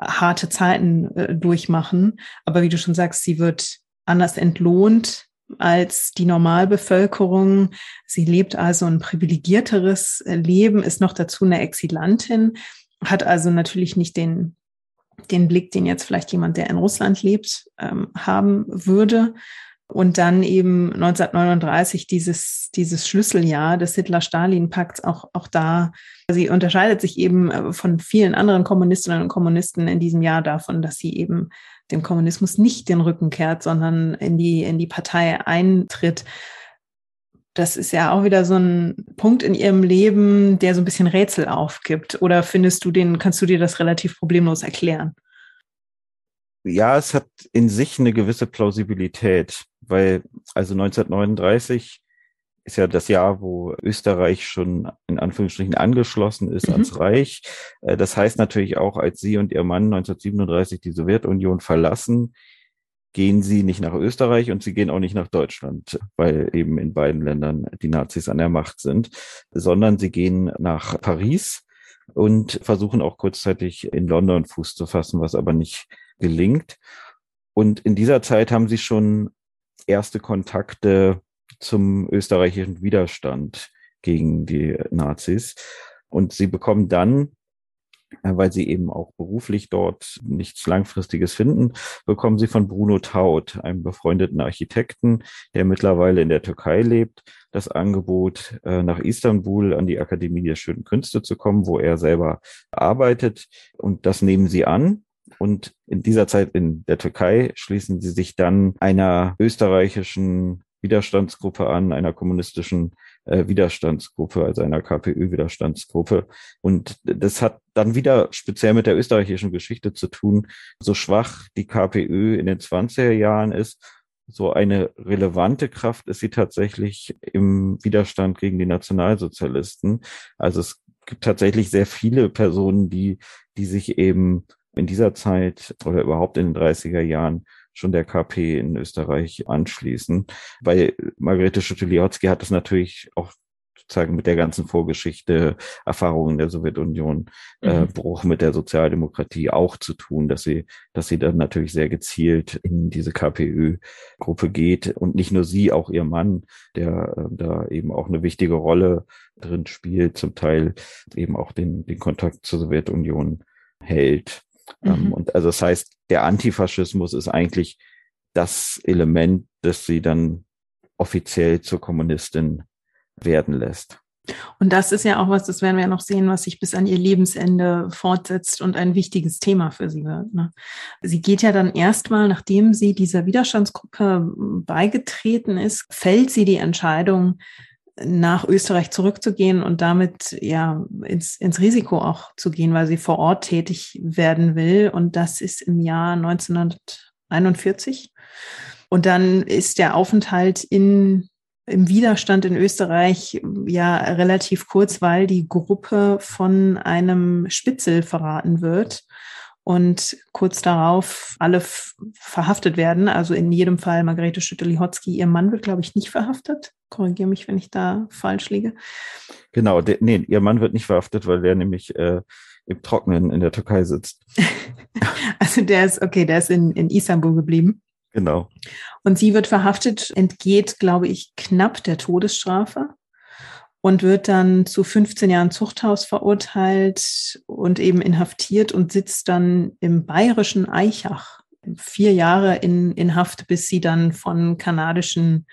harte Zeiten äh, durchmachen. Aber wie du schon sagst, sie wird anders entlohnt als die Normalbevölkerung. Sie lebt also ein privilegierteres äh, Leben, ist noch dazu eine Exilantin, hat also natürlich nicht den, den Blick, den jetzt vielleicht jemand, der in Russland lebt, ähm, haben würde. Und dann eben 1939 dieses, dieses Schlüsseljahr des Hitler-Stalin-Pakts auch, auch da. Sie unterscheidet sich eben äh, von vielen anderen Kommunistinnen und Kommunisten in diesem Jahr davon, dass sie eben dem Kommunismus nicht den Rücken kehrt, sondern in die, in die Partei eintritt. Das ist ja auch wieder so ein Punkt in ihrem Leben, der so ein bisschen Rätsel aufgibt. Oder findest du den, kannst du dir das relativ problemlos erklären? Ja, es hat in sich eine gewisse Plausibilität, weil also 1939 ist ja das Jahr, wo Österreich schon in Anführungsstrichen angeschlossen ist mhm. ans Reich. Äh, das heißt natürlich auch, als sie und ihr Mann 1937 die Sowjetunion verlassen, gehen sie nicht nach Österreich und sie gehen auch nicht nach Deutschland, weil eben in beiden Ländern die Nazis an der Macht sind, sondern sie gehen nach Paris und versuchen auch kurzzeitig in London Fuß zu fassen, was aber nicht gelingt. Und in dieser Zeit haben sie schon erste Kontakte zum österreichischen Widerstand gegen die Nazis. Und sie bekommen dann äh, weil sie eben auch beruflich dort nichts Langfristiges finden, bekommen sie von Bruno Taut, einem befreundeten Architekten, der mittlerweile in der Türkei lebt, das Angebot, äh, nach Istanbul an die Akademie der Schönen Künste zu kommen, wo er selber arbeitet. Und das nehmen sie an. Und in dieser Zeit in der Türkei schließen sie sich dann einer österreichischen Widerstandsgruppe an, einer kommunistischen äh, Widerstandsgruppe, also einer KPÖ-Widerstandsgruppe. Und das hat dann wieder speziell mit der österreichischen Geschichte zu tun, so schwach die KPÖ in den 20er Jahren ist, so eine relevante Kraft ist sie tatsächlich im Widerstand gegen die Nationalsozialisten. Also es gibt tatsächlich sehr viele Personen, die, die sich eben in dieser Zeit oder überhaupt in den 30er Jahren schon der KP in Österreich anschließen. Weil Margarete Schütte-Liotzky hat das natürlich auch sozusagen mit der ganzen Vorgeschichte, Erfahrungen der Sowjetunion, äh, mhm. äh, Bruch mit der Sozialdemokratie auch zu tun, dass sie, dass sie dann natürlich sehr gezielt in diese KPÖ-Gruppe geht und nicht nur sie, auch ihr Mann, der äh, da eben auch eine wichtige Rolle drin spielt, zum Teil eben auch den, den Kontakt zur Sowjetunion hält. Ähm, mhm. und also das heißt, der Antifaschismus ist eigentlich das Element, das sie dann offiziell zur Kommunistin werden lässt. Und das ist ja auch was, das werden wir ja noch sehen, was sich bis an ihr Lebensende fortsetzt und ein wichtiges Thema für sie wird. Ne? Sie geht ja dann erstmal, nachdem sie dieser Widerstandsgruppe beigetreten ist, fällt sie die Entscheidung, nach Österreich zurückzugehen und damit ja ins, ins Risiko auch zu gehen, weil sie vor Ort tätig werden will. Und das ist im Jahr 1941. Und dann ist der Aufenthalt in, im Widerstand in Österreich ja relativ kurz, weil die Gruppe von einem Spitzel verraten wird und kurz darauf alle verhaftet werden. Also in jedem Fall Margarete Schütte-Lihotzky. Ihr Mann wird, glaube ich, nicht verhaftet. Korrigiere mich, wenn ich da falsch liege. Genau, der, nee, ihr Mann wird nicht verhaftet, weil der nämlich äh, im Trockenen in der Türkei sitzt. also der ist, okay, der ist in, in Istanbul geblieben. Genau. Und sie wird verhaftet, entgeht, glaube ich, knapp der Todesstrafe und wird dann zu 15 Jahren Zuchthaus verurteilt und eben inhaftiert und sitzt dann im bayerischen Eichach vier Jahre in, in Haft, bis sie dann von kanadischen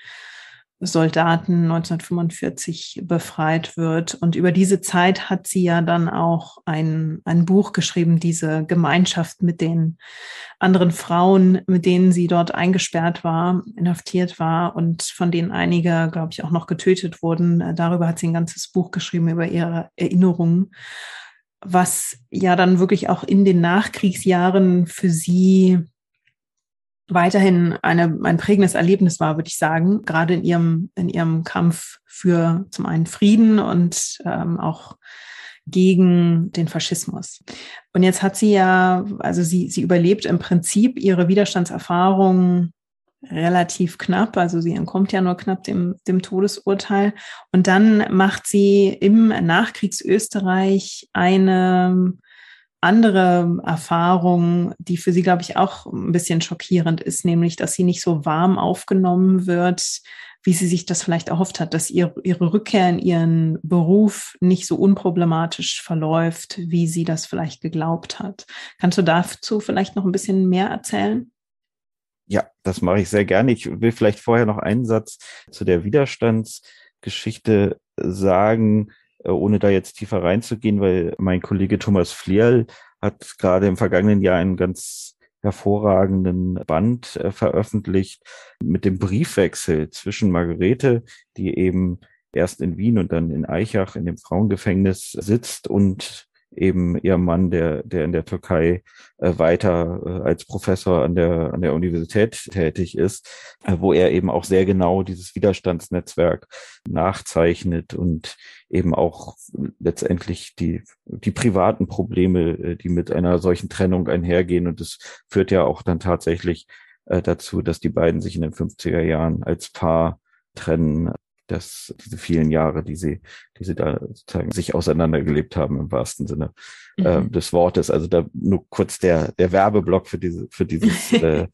Soldaten 1945 befreit wird. Und über diese Zeit hat sie ja dann auch ein, ein Buch geschrieben, diese Gemeinschaft mit den anderen Frauen, mit denen sie dort eingesperrt war, inhaftiert war und von denen einige, glaube ich, auch noch getötet wurden. Darüber hat sie ein ganzes Buch geschrieben, über ihre Erinnerungen, was ja dann wirklich auch in den Nachkriegsjahren für sie weiterhin eine, ein prägendes Erlebnis war, würde ich sagen, gerade in ihrem, in ihrem Kampf für zum einen Frieden und ähm, auch gegen den Faschismus. Und jetzt hat sie ja, also sie, sie überlebt im Prinzip ihre Widerstandserfahrung relativ knapp, also sie entkommt ja nur knapp dem, dem Todesurteil. Und dann macht sie im Nachkriegsösterreich eine andere Erfahrung, die für sie, glaube ich, auch ein bisschen schockierend ist, nämlich, dass sie nicht so warm aufgenommen wird, wie sie sich das vielleicht erhofft hat, dass ihr, ihre Rückkehr in ihren Beruf nicht so unproblematisch verläuft, wie sie das vielleicht geglaubt hat. Kannst du dazu vielleicht noch ein bisschen mehr erzählen? Ja, das mache ich sehr gerne. Ich will vielleicht vorher noch einen Satz zu der Widerstandsgeschichte sagen, ohne da jetzt tiefer reinzugehen, weil mein Kollege Thomas Flierl hat gerade im vergangenen Jahr einen ganz hervorragenden Band äh, veröffentlicht mit dem Briefwechsel zwischen Margarete, die eben erst in Wien und dann in Eichach in dem Frauengefängnis sitzt und eben ihr Mann, der, der in der Türkei äh, weiter äh, als Professor an der, an der Universität tätig ist, äh, wo er eben auch sehr genau dieses Widerstandsnetzwerk nachzeichnet und eben auch letztendlich die, die privaten Probleme, äh, die mit einer solchen Trennung einhergehen. Und das führt ja auch dann tatsächlich äh, dazu, dass die beiden sich in den 50er Jahren als Paar trennen dass diese vielen Jahre, die sie, die sie da sozusagen sich auseinandergelebt haben im wahrsten Sinne mhm. äh, des Wortes. Also da nur kurz der, der Werbeblock für diese, für dieses äh,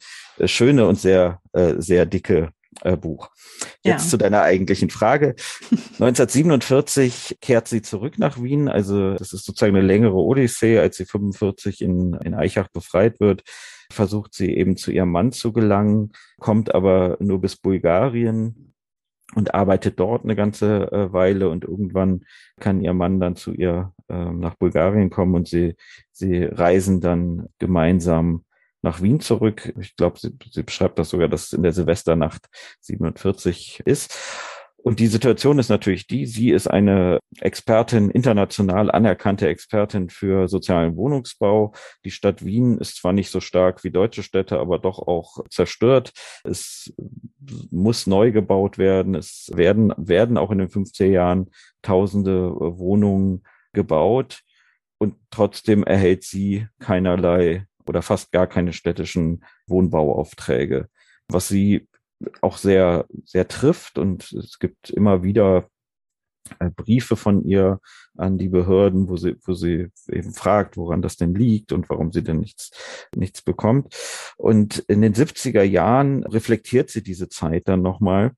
schöne und sehr, äh, sehr dicke äh, Buch. Jetzt ja. zu deiner eigentlichen Frage. 1947 kehrt sie zurück nach Wien. Also das ist sozusagen eine längere Odyssee. Als sie 45 in, in Eichach befreit wird, versucht sie eben zu ihrem Mann zu gelangen, kommt aber nur bis Bulgarien und arbeitet dort eine ganze äh, Weile und irgendwann kann ihr Mann dann zu ihr äh, nach Bulgarien kommen und sie, sie reisen dann gemeinsam nach Wien zurück. Ich glaube, sie, sie beschreibt das sogar, dass es in der Silvesternacht 47 ist. Und die Situation ist natürlich die, sie ist eine Expertin, international anerkannte Expertin für sozialen Wohnungsbau. Die Stadt Wien ist zwar nicht so stark wie deutsche Städte, aber doch auch zerstört. Es muss neu gebaut werden. Es werden, werden auch in den 50er Jahren tausende Wohnungen gebaut. Und trotzdem erhält sie keinerlei oder fast gar keine städtischen Wohnbauaufträge. Was sie auch sehr, sehr trifft und es gibt immer wieder äh, Briefe von ihr an die Behörden, wo sie, wo sie eben fragt, woran das denn liegt und warum sie denn nichts, nichts bekommt. Und in den 70er Jahren reflektiert sie diese Zeit dann nochmal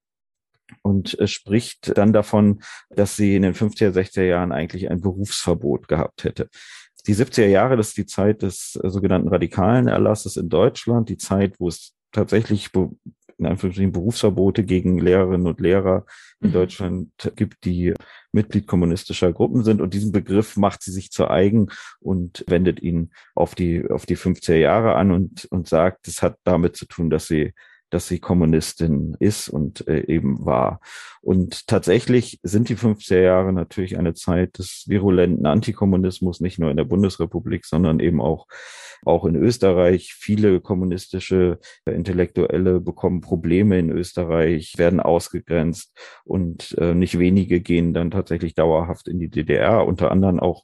und äh, spricht dann davon, dass sie in den 50er, 60er Jahren eigentlich ein Berufsverbot gehabt hätte. Die 70er Jahre, das ist die Zeit des äh, sogenannten radikalen Erlasses in Deutschland, die Zeit, wo es tatsächlich in Anführungsstrichen Berufsverbote gegen Lehrerinnen und Lehrer in mhm. Deutschland gibt, die Mitglied kommunistischer Gruppen sind. Und diesen Begriff macht sie sich zu eigen und wendet ihn auf die, auf die 50er Jahre an und, und sagt, es hat damit zu tun, dass sie dass sie Kommunistin ist und äh, eben war. Und tatsächlich sind die 50er Jahre natürlich eine Zeit des virulenten Antikommunismus, nicht nur in der Bundesrepublik, sondern eben auch, auch in Österreich. Viele kommunistische Intellektuelle bekommen Probleme in Österreich, werden ausgegrenzt und äh, nicht wenige gehen dann tatsächlich dauerhaft in die DDR, unter anderem auch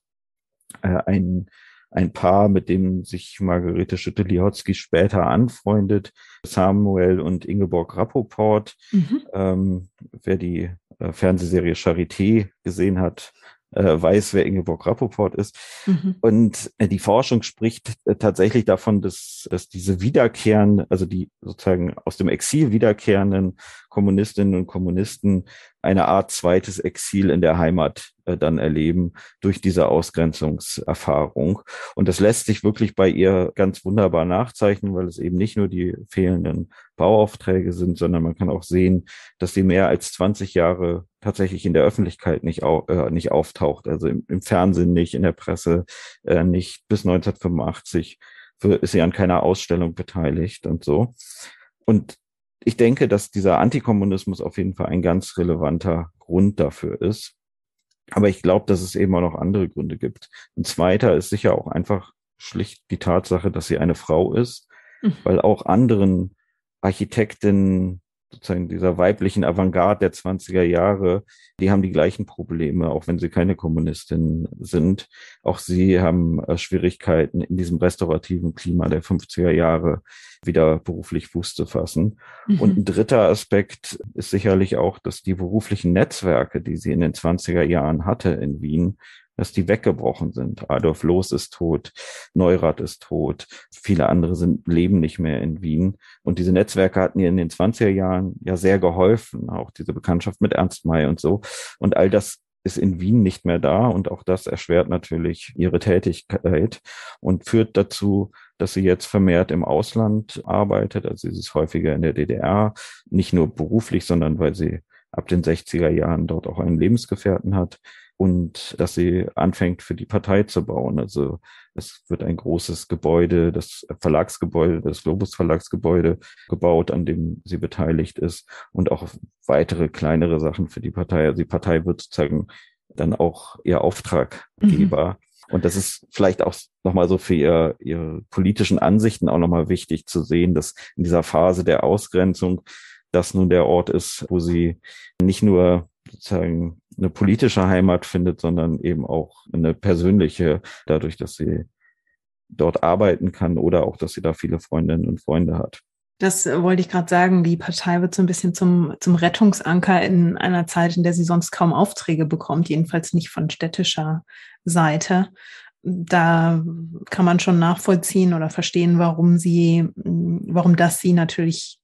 äh, ein ein Paar, mit dem sich Margarete Schütte-Lihotzky später anfreundet, Samuel und Ingeborg Rappoport. Mhm. Ähm, wer die äh, Fernsehserie Charité gesehen hat, äh, weiß, wer Ingeborg Rappoport ist. Mhm. Und äh, die Forschung spricht äh, tatsächlich davon, dass, dass diese wiederkehrenden, also die sozusagen aus dem Exil wiederkehrenden Kommunistinnen und Kommunisten eine Art zweites Exil in der Heimat äh, dann erleben durch diese Ausgrenzungserfahrung. Und das lässt sich wirklich bei ihr ganz wunderbar nachzeichnen, weil es eben nicht nur die fehlenden Bauaufträge sind, sondern man kann auch sehen, dass sie mehr als 20 Jahre tatsächlich in der Öffentlichkeit nicht, au äh, nicht auftaucht. Also im, im, Fernsehen nicht, in der Presse äh, nicht. Bis 1985 für, ist sie an keiner Ausstellung beteiligt und so. Und ich denke, dass dieser Antikommunismus auf jeden Fall ein ganz relevanter Grund dafür ist. Aber ich glaube, dass es eben auch noch andere Gründe gibt. Ein zweiter ist sicher auch einfach schlicht die Tatsache, dass sie eine Frau ist, mhm. weil auch anderen Architektinnen, sozusagen dieser weiblichen Avantgarde der 20er Jahre, die haben die gleichen Probleme, auch wenn sie keine Kommunistin sind. Auch sie haben äh, Schwierigkeiten in diesem restaurativen Klima der 50er Jahre wieder beruflich Fuß zu fassen. Mhm. Und ein dritter Aspekt ist sicherlich auch, dass die beruflichen Netzwerke, die sie in den 20er Jahren hatte in Wien, dass die weggebrochen sind. Adolf Loos ist tot, Neurath ist tot, viele andere sind, leben nicht mehr in Wien. Und diese Netzwerke hatten ihr in den 20er Jahren ja sehr geholfen, auch diese Bekanntschaft mit Ernst May und so. Und all das ist in Wien nicht mehr da und auch das erschwert natürlich ihre Tätigkeit und führt dazu, dass sie jetzt vermehrt im Ausland arbeitet. Also sie ist häufiger in der DDR, nicht nur beruflich, sondern weil sie ab den 60er Jahren dort auch einen Lebensgefährten hat und dass sie anfängt für die Partei zu bauen. Also es wird ein großes Gebäude, das Verlagsgebäude, das Globus Verlagsgebäude gebaut, an dem sie beteiligt ist und auch weitere kleinere Sachen für die Partei. Also die Partei wird sozusagen dann auch ihr Auftraggeber. Mhm. Und das ist vielleicht auch nochmal so für ihr, ihre politischen Ansichten auch nochmal wichtig zu sehen, dass in dieser Phase der Ausgrenzung das nun der Ort ist, wo sie nicht nur sozusagen eine politische Heimat findet, sondern eben auch eine persönliche, dadurch, dass sie dort arbeiten kann oder auch, dass sie da viele Freundinnen und Freunde hat. Das wollte ich gerade sagen. Die Partei wird so ein bisschen zum, zum Rettungsanker in einer Zeit, in der sie sonst kaum Aufträge bekommt, jedenfalls nicht von städtischer Seite. Da kann man schon nachvollziehen oder verstehen, warum sie, warum das sie natürlich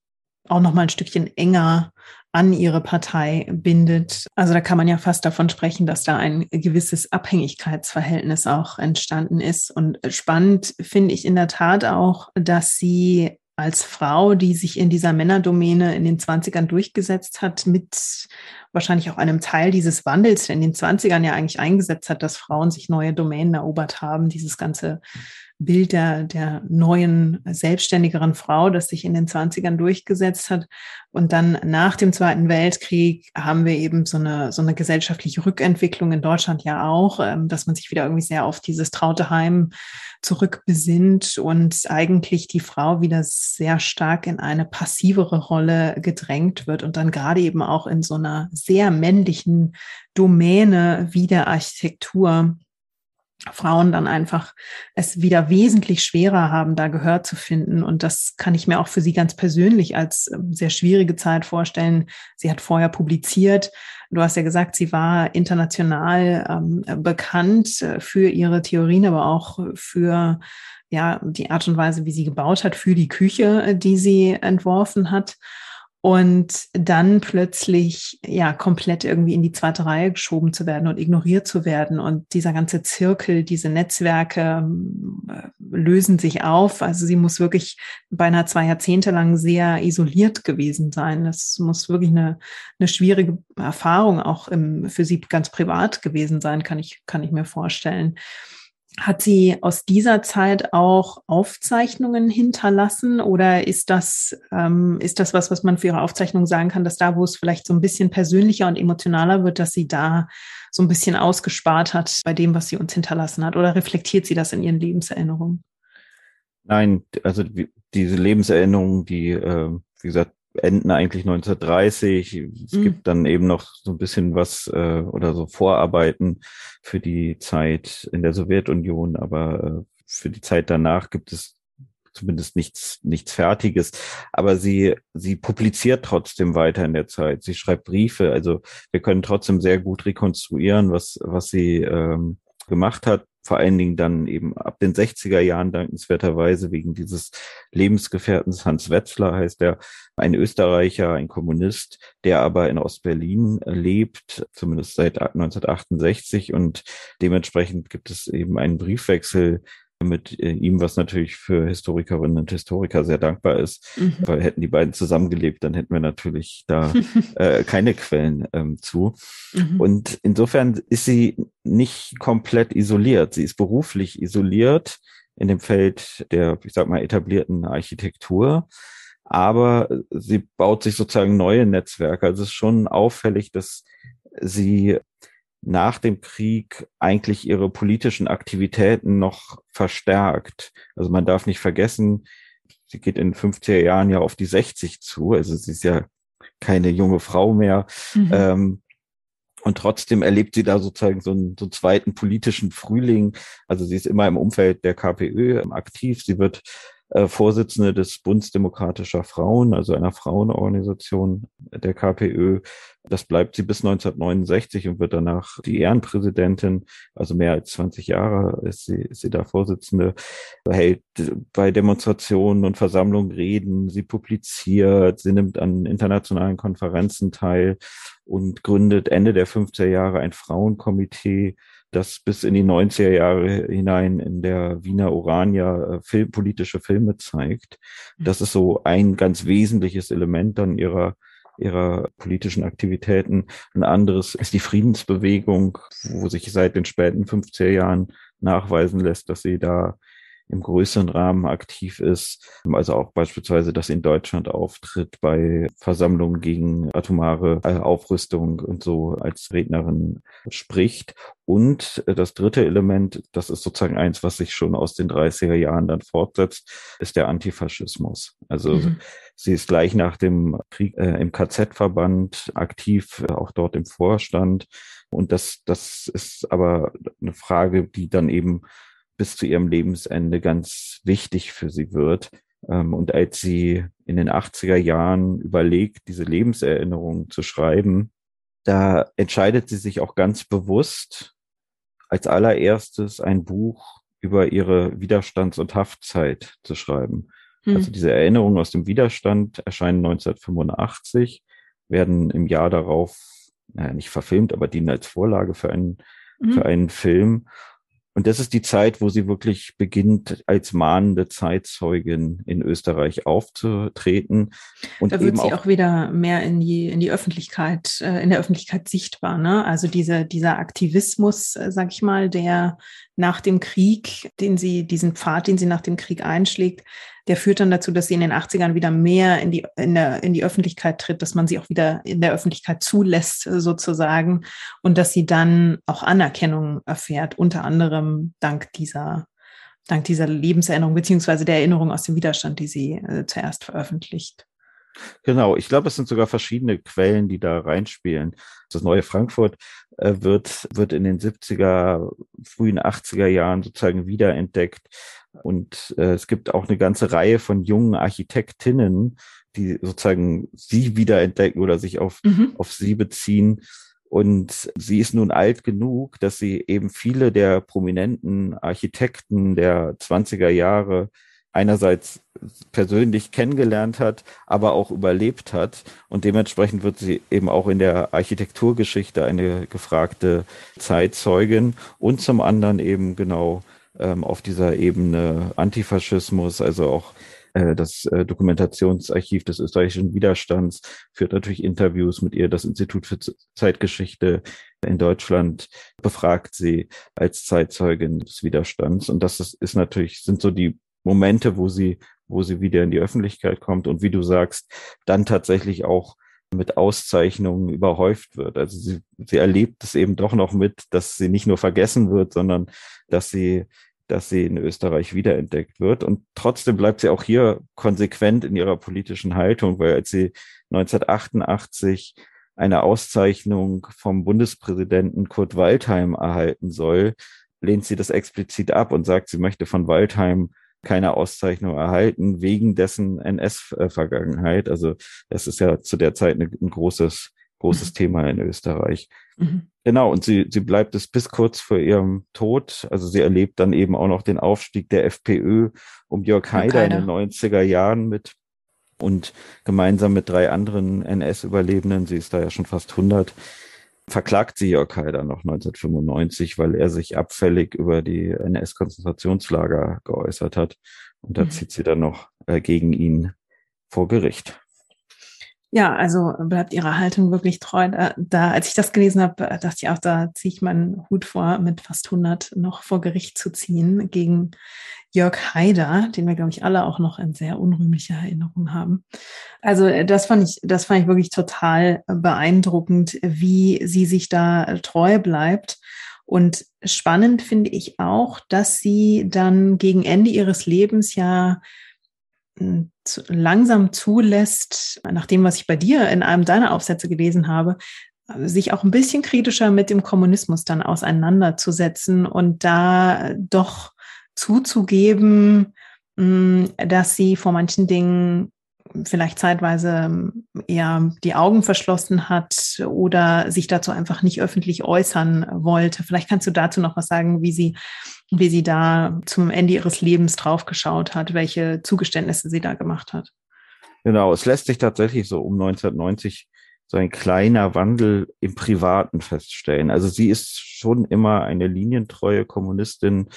auch noch mal ein Stückchen enger an ihre Partei bindet. Also da kann man ja fast davon sprechen, dass da ein gewisses Abhängigkeitsverhältnis auch entstanden ist. Und spannend finde ich in der Tat auch, dass sie als Frau, die sich in dieser Männerdomäne in den 20ern durchgesetzt hat, mit wahrscheinlich auch einem Teil dieses Wandels, der in den 20ern ja eigentlich eingesetzt hat, dass Frauen sich neue Domänen erobert haben, dieses ganze Bild der, der neuen, selbstständigeren Frau, das sich in den 20ern durchgesetzt hat. Und dann nach dem Zweiten Weltkrieg haben wir eben so eine, so eine gesellschaftliche Rückentwicklung in Deutschland ja auch, ähm, dass man sich wieder irgendwie sehr auf dieses traute Heim zurückbesinnt und eigentlich die Frau wieder sehr stark in eine passivere Rolle gedrängt wird und dann gerade eben auch in so einer sehr männlichen Domäne wie der Architektur Frauen dann einfach es wieder wesentlich schwerer haben, da Gehör zu finden. Und das kann ich mir auch für sie ganz persönlich als ähm, sehr schwierige Zeit vorstellen. Sie hat vorher publiziert. Du hast ja gesagt, sie war international ähm, bekannt äh, für ihre Theorien, aber auch für ja, die Art und Weise, wie sie gebaut hat, für die Küche, äh, die sie entworfen hat und dann plötzlich ja komplett irgendwie in die zweite Reihe geschoben zu werden und ignoriert zu werden und dieser ganze Zirkel, diese Netzwerke äh, lösen sich auf. Also sie muss wirklich beinahe zwei Jahrzehnte lang sehr isoliert gewesen sein. Das muss wirklich eine, eine schwierige Erfahrung auch im, für sie ganz privat gewesen sein, kann ich, kann ich mir vorstellen. Hat sie aus dieser Zeit auch Aufzeichnungen hinterlassen oder ist das, ähm, ist das was, was man für ihre Aufzeichnungen sagen kann, dass da, wo es vielleicht so ein bisschen persönlicher und emotionaler wird, dass sie da so ein bisschen ausgespart hat bei dem, was sie uns hinterlassen hat? Oder reflektiert sie das in ihren Lebenserinnerungen? Nein, also diese Lebenserinnerungen, die, äh, wie gesagt, enden eigentlich 1930. Es mhm. gibt dann eben noch so ein bisschen was äh, oder so Vorarbeiten für die Zeit in der Sowjetunion, aber äh, für die Zeit danach gibt es zumindest nichts, nichts Fertiges. Aber sie, sie publiziert trotzdem weiter in der Zeit. Sie schreibt Briefe. Also wir können trotzdem sehr gut rekonstruieren, was, was sie ähm, gemacht hat vor allen Dingen dann eben ab den 60er Jahren dankenswerterweise wegen dieses Lebensgefährtens Hans Wetzler heißt er, ein Österreicher, ein Kommunist, der aber in Ostberlin lebt, zumindest seit 1968 und dementsprechend gibt es eben einen Briefwechsel mit äh, ihm, was natürlich für Historikerinnen und Historiker sehr dankbar ist, mhm. weil hätten die beiden zusammengelebt, dann hätten wir natürlich da äh, keine Quellen ähm, zu. Mhm. Und insofern ist sie nicht komplett isoliert. Sie ist beruflich isoliert in dem Feld der, ich sag mal, etablierten Architektur. Aber sie baut sich sozusagen neue Netzwerke. Also es ist schon auffällig, dass sie nach dem Krieg eigentlich ihre politischen Aktivitäten noch verstärkt. Also man darf nicht vergessen, sie geht in 50er Jahren ja auf die 60 zu, also sie ist ja keine junge Frau mehr. Mhm. Ähm, und trotzdem erlebt sie da sozusagen so einen, so einen zweiten politischen Frühling. Also sie ist immer im Umfeld der KPÖ aktiv. Sie wird äh, Vorsitzende des Bundes demokratischer Frauen, also einer Frauenorganisation der KPÖ. Das bleibt sie bis 1969 und wird danach die Ehrenpräsidentin, also mehr als 20 Jahre ist sie, ist sie da Vorsitzende, hält bei Demonstrationen und Versammlungen Reden, sie publiziert, sie nimmt an internationalen Konferenzen teil und gründet Ende der 50er Jahre ein Frauenkomitee, das bis in die 90er Jahre hinein in der Wiener Orania äh, Film, politische Filme zeigt. Das ist so ein ganz wesentliches Element dann ihrer ihrer politischen Aktivitäten. Ein anderes ist die Friedensbewegung, wo sich seit den späten 50er Jahren nachweisen lässt, dass sie da im größeren Rahmen aktiv ist. Also auch beispielsweise, dass in Deutschland auftritt bei Versammlungen gegen atomare Aufrüstung und so als Rednerin spricht. Und das dritte Element, das ist sozusagen eins, was sich schon aus den 30er Jahren dann fortsetzt, ist der Antifaschismus. Also mhm. sie ist gleich nach dem Krieg äh, im KZ-Verband aktiv, auch dort im Vorstand. Und das, das ist aber eine Frage, die dann eben bis zu ihrem Lebensende ganz wichtig für sie wird. Ähm, und als sie in den 80er Jahren überlegt, diese Lebenserinnerungen zu schreiben, da entscheidet sie sich auch ganz bewusst, als allererstes ein Buch über ihre Widerstands- und Haftzeit zu schreiben. Hm. Also diese Erinnerungen aus dem Widerstand erscheinen 1985, werden im Jahr darauf, naja, nicht verfilmt, aber dienen als Vorlage für einen, hm. für einen Film. Und das ist die Zeit, wo sie wirklich beginnt, als mahnende Zeitzeugin in Österreich aufzutreten. Und da wird sie auch, auch, wieder mehr in die, in die Öffentlichkeit, äh, in der Öffentlichkeit sichtbar. Ne? Also diese, dieser Aktivismus, äh, sag ich mal, der nach dem Krieg, den sie, diesen Pfad, den sie nach dem Krieg einschlägt, der führt dann dazu, dass sie in den 80ern wieder mehr in die, in, der, in die Öffentlichkeit tritt, dass man sie auch wieder in der Öffentlichkeit zulässt, sozusagen, und dass sie dann auch Anerkennung erfährt, unter anderem dank dieser, dank dieser Lebenserinnerung, beziehungsweise der Erinnerung aus dem Widerstand, die sie äh, zuerst veröffentlicht. Genau, ich glaube, es sind sogar verschiedene Quellen, die da reinspielen. Das neue Frankfurt äh, wird, wird in den 70er, frühen 80er Jahren sozusagen wiederentdeckt. Und äh, es gibt auch eine ganze Reihe von jungen Architektinnen, die sozusagen sie wiederentdecken oder sich auf, mhm. auf sie beziehen. Und sie ist nun alt genug, dass sie eben viele der prominenten Architekten der 20er Jahre einerseits persönlich kennengelernt hat, aber auch überlebt hat. Und dementsprechend wird sie eben auch in der Architekturgeschichte eine gefragte Zeitzeugin und zum anderen eben genau ähm, auf dieser Ebene Antifaschismus, also auch äh, das äh, Dokumentationsarchiv des österreichischen Widerstands führt natürlich Interviews mit ihr. Das Institut für Zeitgeschichte in Deutschland befragt sie als Zeitzeugin des Widerstands. Und das ist, ist natürlich, sind so die Momente, wo sie, wo sie wieder in die Öffentlichkeit kommt und wie du sagst, dann tatsächlich auch mit Auszeichnungen überhäuft wird. Also sie, sie erlebt es eben doch noch mit, dass sie nicht nur vergessen wird, sondern dass sie, dass sie in Österreich wiederentdeckt wird. Und trotzdem bleibt sie auch hier konsequent in ihrer politischen Haltung, weil als sie 1988 eine Auszeichnung vom Bundespräsidenten Kurt Waldheim erhalten soll, lehnt sie das explizit ab und sagt, sie möchte von Waldheim keine Auszeichnung erhalten wegen dessen NS-Vergangenheit. Also es ist ja zu der Zeit ein großes, großes mhm. Thema in Österreich. Mhm. Genau, und sie, sie bleibt es bis kurz vor ihrem Tod. Also sie erlebt dann eben auch noch den Aufstieg der FPÖ um Jörg Haider in den 90er Jahren mit und gemeinsam mit drei anderen NS-Überlebenden, sie ist da ja schon fast 100, verklagt sie Jörg Haider noch 1995, weil er sich abfällig über die NS-Konzentrationslager geäußert hat. Und da mhm. zieht sie dann noch äh, gegen ihn vor Gericht. Ja, also bleibt ihrer Haltung wirklich treu. Da, da als ich das gelesen habe, dachte ich auch, da ziehe ich meinen Hut vor, mit fast 100 noch vor Gericht zu ziehen gegen Jörg Haider, den wir, glaube ich, alle auch noch in sehr unrühmlicher Erinnerung haben. Also das fand ich, das fand ich wirklich total beeindruckend, wie sie sich da treu bleibt. Und spannend finde ich auch, dass sie dann gegen Ende ihres Lebens ja langsam zulässt, nach dem, was ich bei dir in einem deiner Aufsätze gelesen habe, sich auch ein bisschen kritischer mit dem Kommunismus dann auseinanderzusetzen und da doch zuzugeben, dass sie vor manchen Dingen vielleicht zeitweise eher die Augen verschlossen hat oder sich dazu einfach nicht öffentlich äußern wollte. Vielleicht kannst du dazu noch was sagen, wie sie, wie sie da zum Ende ihres Lebens draufgeschaut hat, welche Zugeständnisse sie da gemacht hat. Genau, es lässt sich tatsächlich so um 1990 so ein kleiner Wandel im Privaten feststellen. Also sie ist schon immer eine linientreue Kommunistin,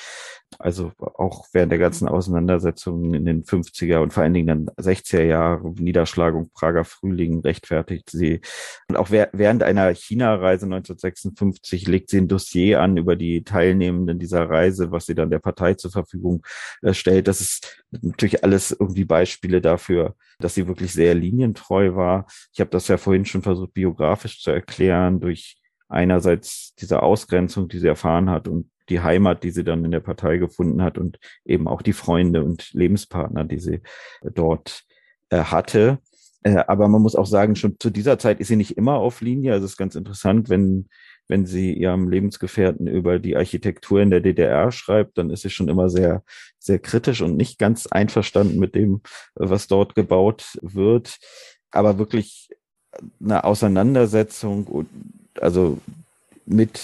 also auch während der ganzen Auseinandersetzungen in den 50er und vor allen Dingen dann 60er Jahre, Niederschlagung Prager Frühling rechtfertigt sie. Und auch während einer China-Reise 1956 legt sie ein Dossier an über die Teilnehmenden dieser Reise, was sie dann der Partei zur Verfügung äh, stellt. Das ist natürlich alles irgendwie Beispiele dafür, dass sie wirklich sehr linientreu war. Ich habe das ja vorhin schon versucht, biografisch zu erklären durch einerseits diese Ausgrenzung, die sie erfahren hat und die Heimat, die sie dann in der Partei gefunden hat und eben auch die Freunde und Lebenspartner, die sie dort äh, hatte. Äh, aber man muss auch sagen, schon zu dieser Zeit ist sie nicht immer auf Linie. Also es ist ganz interessant, wenn, wenn sie ihrem Lebensgefährten über die Architektur in der DDR schreibt, dann ist sie schon immer sehr, sehr kritisch und nicht ganz einverstanden mit dem, was dort gebaut wird. Aber wirklich eine Auseinandersetzung, also mit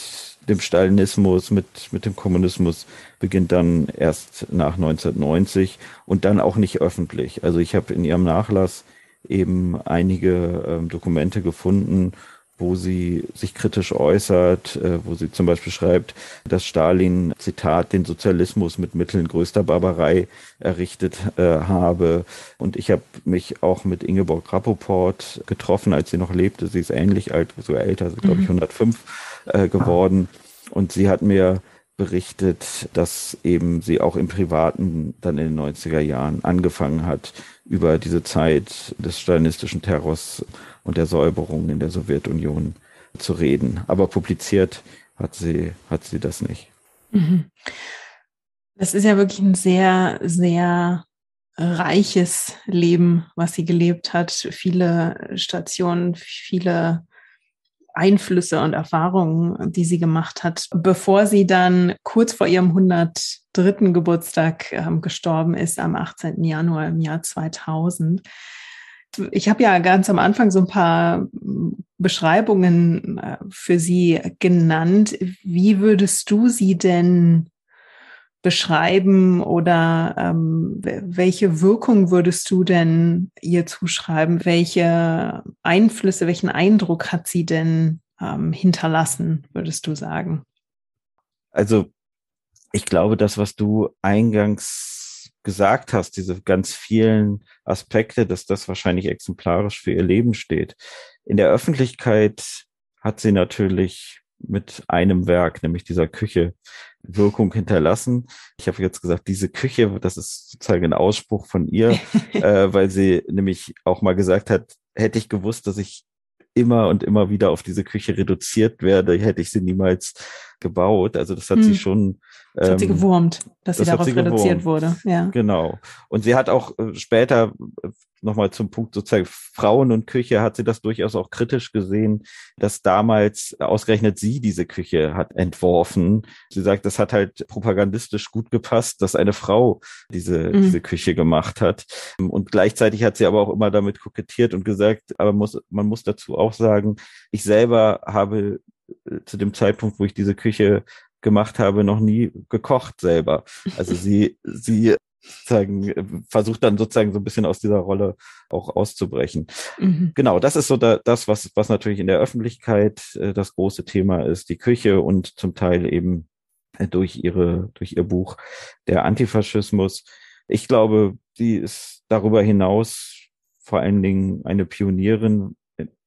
dem Stalinismus, mit, mit dem Kommunismus beginnt dann erst nach 1990 und dann auch nicht öffentlich. Also ich habe in ihrem Nachlass eben einige ähm, Dokumente gefunden, wo sie sich kritisch äußert, äh, wo sie zum Beispiel schreibt, dass Stalin, Zitat, den Sozialismus mit Mitteln größter Barbarei errichtet äh, habe. Und ich habe mich auch mit Ingeborg Rappoport getroffen, als sie noch lebte. Sie ist ähnlich alt, so älter, also, glaube ich 105 äh, geworden. Und sie hat mir berichtet, dass eben sie auch im Privaten dann in den 90er Jahren angefangen hat, über diese Zeit des stalinistischen Terrors und der Säuberung in der Sowjetunion zu reden. Aber publiziert hat sie, hat sie das nicht. Mhm. Das ist ja wirklich ein sehr, sehr reiches Leben, was sie gelebt hat. Viele Stationen, viele Einflüsse und Erfahrungen, die sie gemacht hat, bevor sie dann kurz vor ihrem 103. Geburtstag ähm, gestorben ist, am 18. Januar im Jahr 2000. Ich habe ja ganz am Anfang so ein paar Beschreibungen äh, für sie genannt. Wie würdest du sie denn beschreiben oder ähm, welche Wirkung würdest du denn ihr zuschreiben? Welche Einflüsse, welchen Eindruck hat sie denn ähm, hinterlassen, würdest du sagen? Also ich glaube, das, was du eingangs gesagt hast, diese ganz vielen Aspekte, dass das wahrscheinlich exemplarisch für ihr Leben steht. In der Öffentlichkeit hat sie natürlich mit einem Werk, nämlich dieser Küche, Wirkung hinterlassen. Ich habe jetzt gesagt, diese Küche, das ist sozusagen ein Ausspruch von ihr, äh, weil sie nämlich auch mal gesagt hat, hätte ich gewusst, dass ich immer und immer wieder auf diese Küche reduziert werde, hätte ich sie niemals gebaut. Also das hat hm. sie schon. Das hat sie ähm, gewurmt, dass das sie darauf reduziert gewurmt. wurde. Ja. Genau. Und sie hat auch äh, später äh, nochmal zum Punkt sozusagen Frauen und Küche hat sie das durchaus auch kritisch gesehen, dass damals ausgerechnet sie diese Küche hat entworfen. Sie sagt, das hat halt propagandistisch gut gepasst, dass eine Frau diese, mhm. diese Küche gemacht hat. Und gleichzeitig hat sie aber auch immer damit kokettiert und gesagt, aber muss, man muss dazu auch sagen, ich selber habe äh, zu dem Zeitpunkt, wo ich diese Küche gemacht habe, noch nie gekocht selber. Also sie, sie sozusagen versucht dann sozusagen so ein bisschen aus dieser Rolle auch auszubrechen. Mhm. Genau, das ist so da, das, was, was natürlich in der Öffentlichkeit äh, das große Thema ist, die Küche und zum Teil eben äh, durch ihre, durch ihr Buch der Antifaschismus. Ich glaube, sie ist darüber hinaus vor allen Dingen eine Pionierin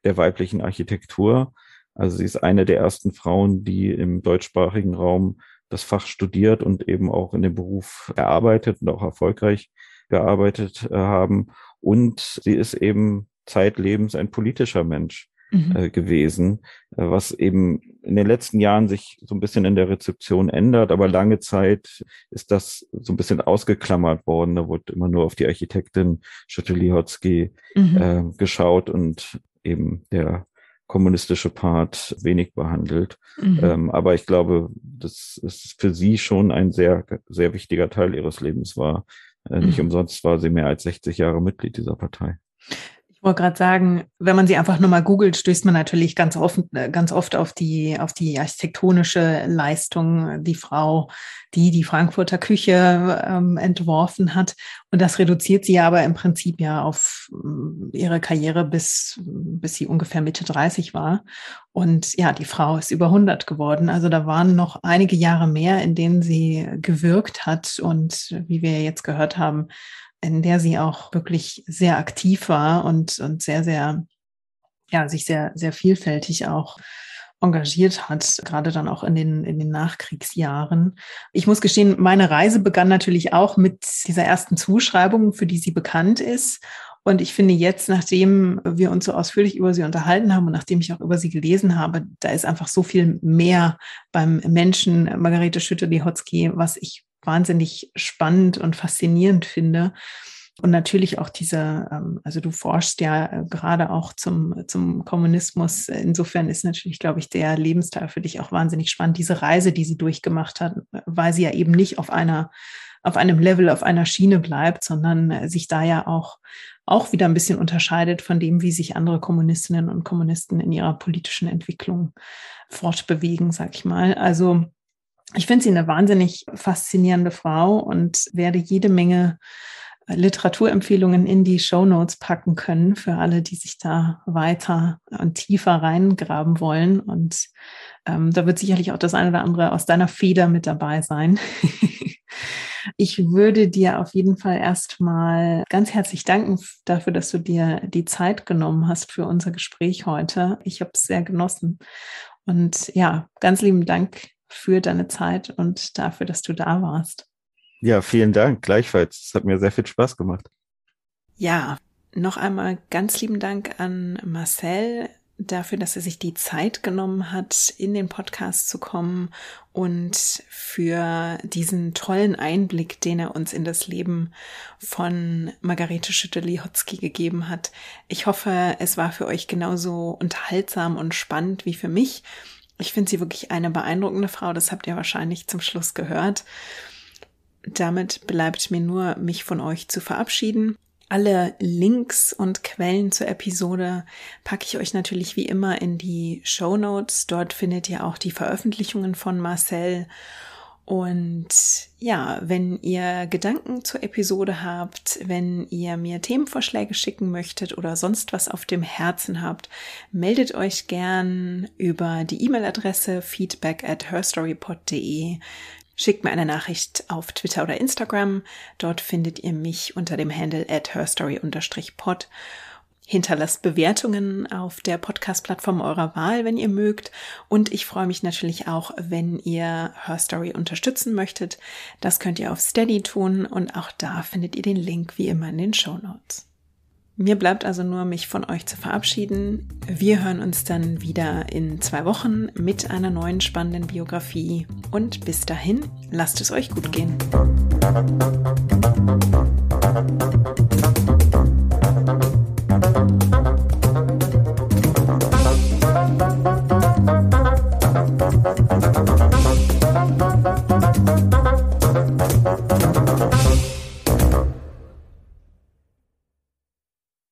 der weiblichen Architektur. Also sie ist eine der ersten Frauen, die im deutschsprachigen Raum das Fach studiert und eben auch in dem Beruf erarbeitet und auch erfolgreich gearbeitet äh, haben. Und sie ist eben zeitlebens ein politischer Mensch mhm. äh, gewesen, äh, was eben in den letzten Jahren sich so ein bisschen in der Rezeption ändert, aber lange Zeit ist das so ein bisschen ausgeklammert worden. Da wurde immer nur auf die Architektin Schütte-Lihotzky mhm. äh, geschaut und eben der kommunistische Part wenig behandelt. Mhm. Ähm, aber ich glaube, dass es für sie schon ein sehr, sehr wichtiger Teil ihres Lebens war. Äh, nicht mhm. umsonst war sie mehr als 60 Jahre Mitglied dieser Partei. Wollte gerade sagen, wenn man sie einfach nur mal googelt, stößt man natürlich ganz oft, äh, ganz oft auf die, auf die architektonische Leistung, die Frau, die die Frankfurter Küche ähm, entworfen hat. Und das reduziert sie aber im Prinzip ja auf äh, ihre Karriere bis, bis sie ungefähr Mitte 30 war. Und ja, die Frau ist über 100 geworden. Also da waren noch einige Jahre mehr, in denen sie gewirkt hat und wie wir jetzt gehört haben, in der sie auch wirklich sehr aktiv war und, und sehr, sehr, ja, sich sehr, sehr vielfältig auch engagiert hat, gerade dann auch in den, in den Nachkriegsjahren. Ich muss gestehen, meine Reise begann natürlich auch mit dieser ersten Zuschreibung, für die sie bekannt ist. Und ich finde jetzt, nachdem wir uns so ausführlich über sie unterhalten haben und nachdem ich auch über sie gelesen habe, da ist einfach so viel mehr beim Menschen Margarete Schütte-Lihotzky, was ich wahnsinnig spannend und faszinierend finde. Und natürlich auch diese, ähm, also du forschst ja äh, gerade auch zum, zum Kommunismus. Insofern ist natürlich, glaube ich, der Lebensteil für dich auch wahnsinnig spannend. Diese Reise, die sie durchgemacht hat, weil sie ja eben nicht auf einer, auf einem Level, auf einer Schiene bleibt, sondern äh, sich da ja auch, auch wieder ein bisschen unterscheidet von dem, wie sich andere Kommunistinnen und Kommunisten in ihrer politischen Entwicklung fortbewegen, sag ich mal. Also, ich finde sie eine wahnsinnig faszinierende Frau und werde jede Menge Literaturempfehlungen in die Show Notes packen können für alle, die sich da weiter und tiefer reingraben wollen. Und ähm, da wird sicherlich auch das eine oder andere aus deiner Feder mit dabei sein. ich würde dir auf jeden Fall erstmal ganz herzlich danken dafür, dass du dir die Zeit genommen hast für unser Gespräch heute. Ich habe es sehr genossen. Und ja, ganz lieben Dank für deine Zeit und dafür, dass du da warst. Ja, vielen Dank. Gleichfalls. Es hat mir sehr viel Spaß gemacht. Ja, noch einmal ganz lieben Dank an Marcel dafür, dass er sich die Zeit genommen hat, in den Podcast zu kommen und für diesen tollen Einblick, den er uns in das Leben von Margarete Schütte-Lihotzky gegeben hat. Ich hoffe, es war für euch genauso unterhaltsam und spannend wie für mich. Ich finde sie wirklich eine beeindruckende Frau, das habt ihr wahrscheinlich zum Schluss gehört. Damit bleibt mir nur, mich von euch zu verabschieden. Alle Links und Quellen zur Episode packe ich euch natürlich wie immer in die Show Notes. Dort findet ihr auch die Veröffentlichungen von Marcel. Und ja, wenn ihr Gedanken zur Episode habt, wenn ihr mir Themenvorschläge schicken möchtet oder sonst was auf dem Herzen habt, meldet euch gern über die E-Mail-Adresse feedback at herstorypod.de. Schickt mir eine Nachricht auf Twitter oder Instagram. Dort findet ihr mich unter dem Handle at herstory-pod. Hinterlasst Bewertungen auf der Podcast-Plattform eurer Wahl, wenn ihr mögt. Und ich freue mich natürlich auch, wenn ihr Herstory unterstützen möchtet. Das könnt ihr auf Steady tun und auch da findet ihr den Link wie immer in den Show Notes. Mir bleibt also nur, mich von euch zu verabschieden. Wir hören uns dann wieder in zwei Wochen mit einer neuen spannenden Biografie. Und bis dahin, lasst es euch gut gehen.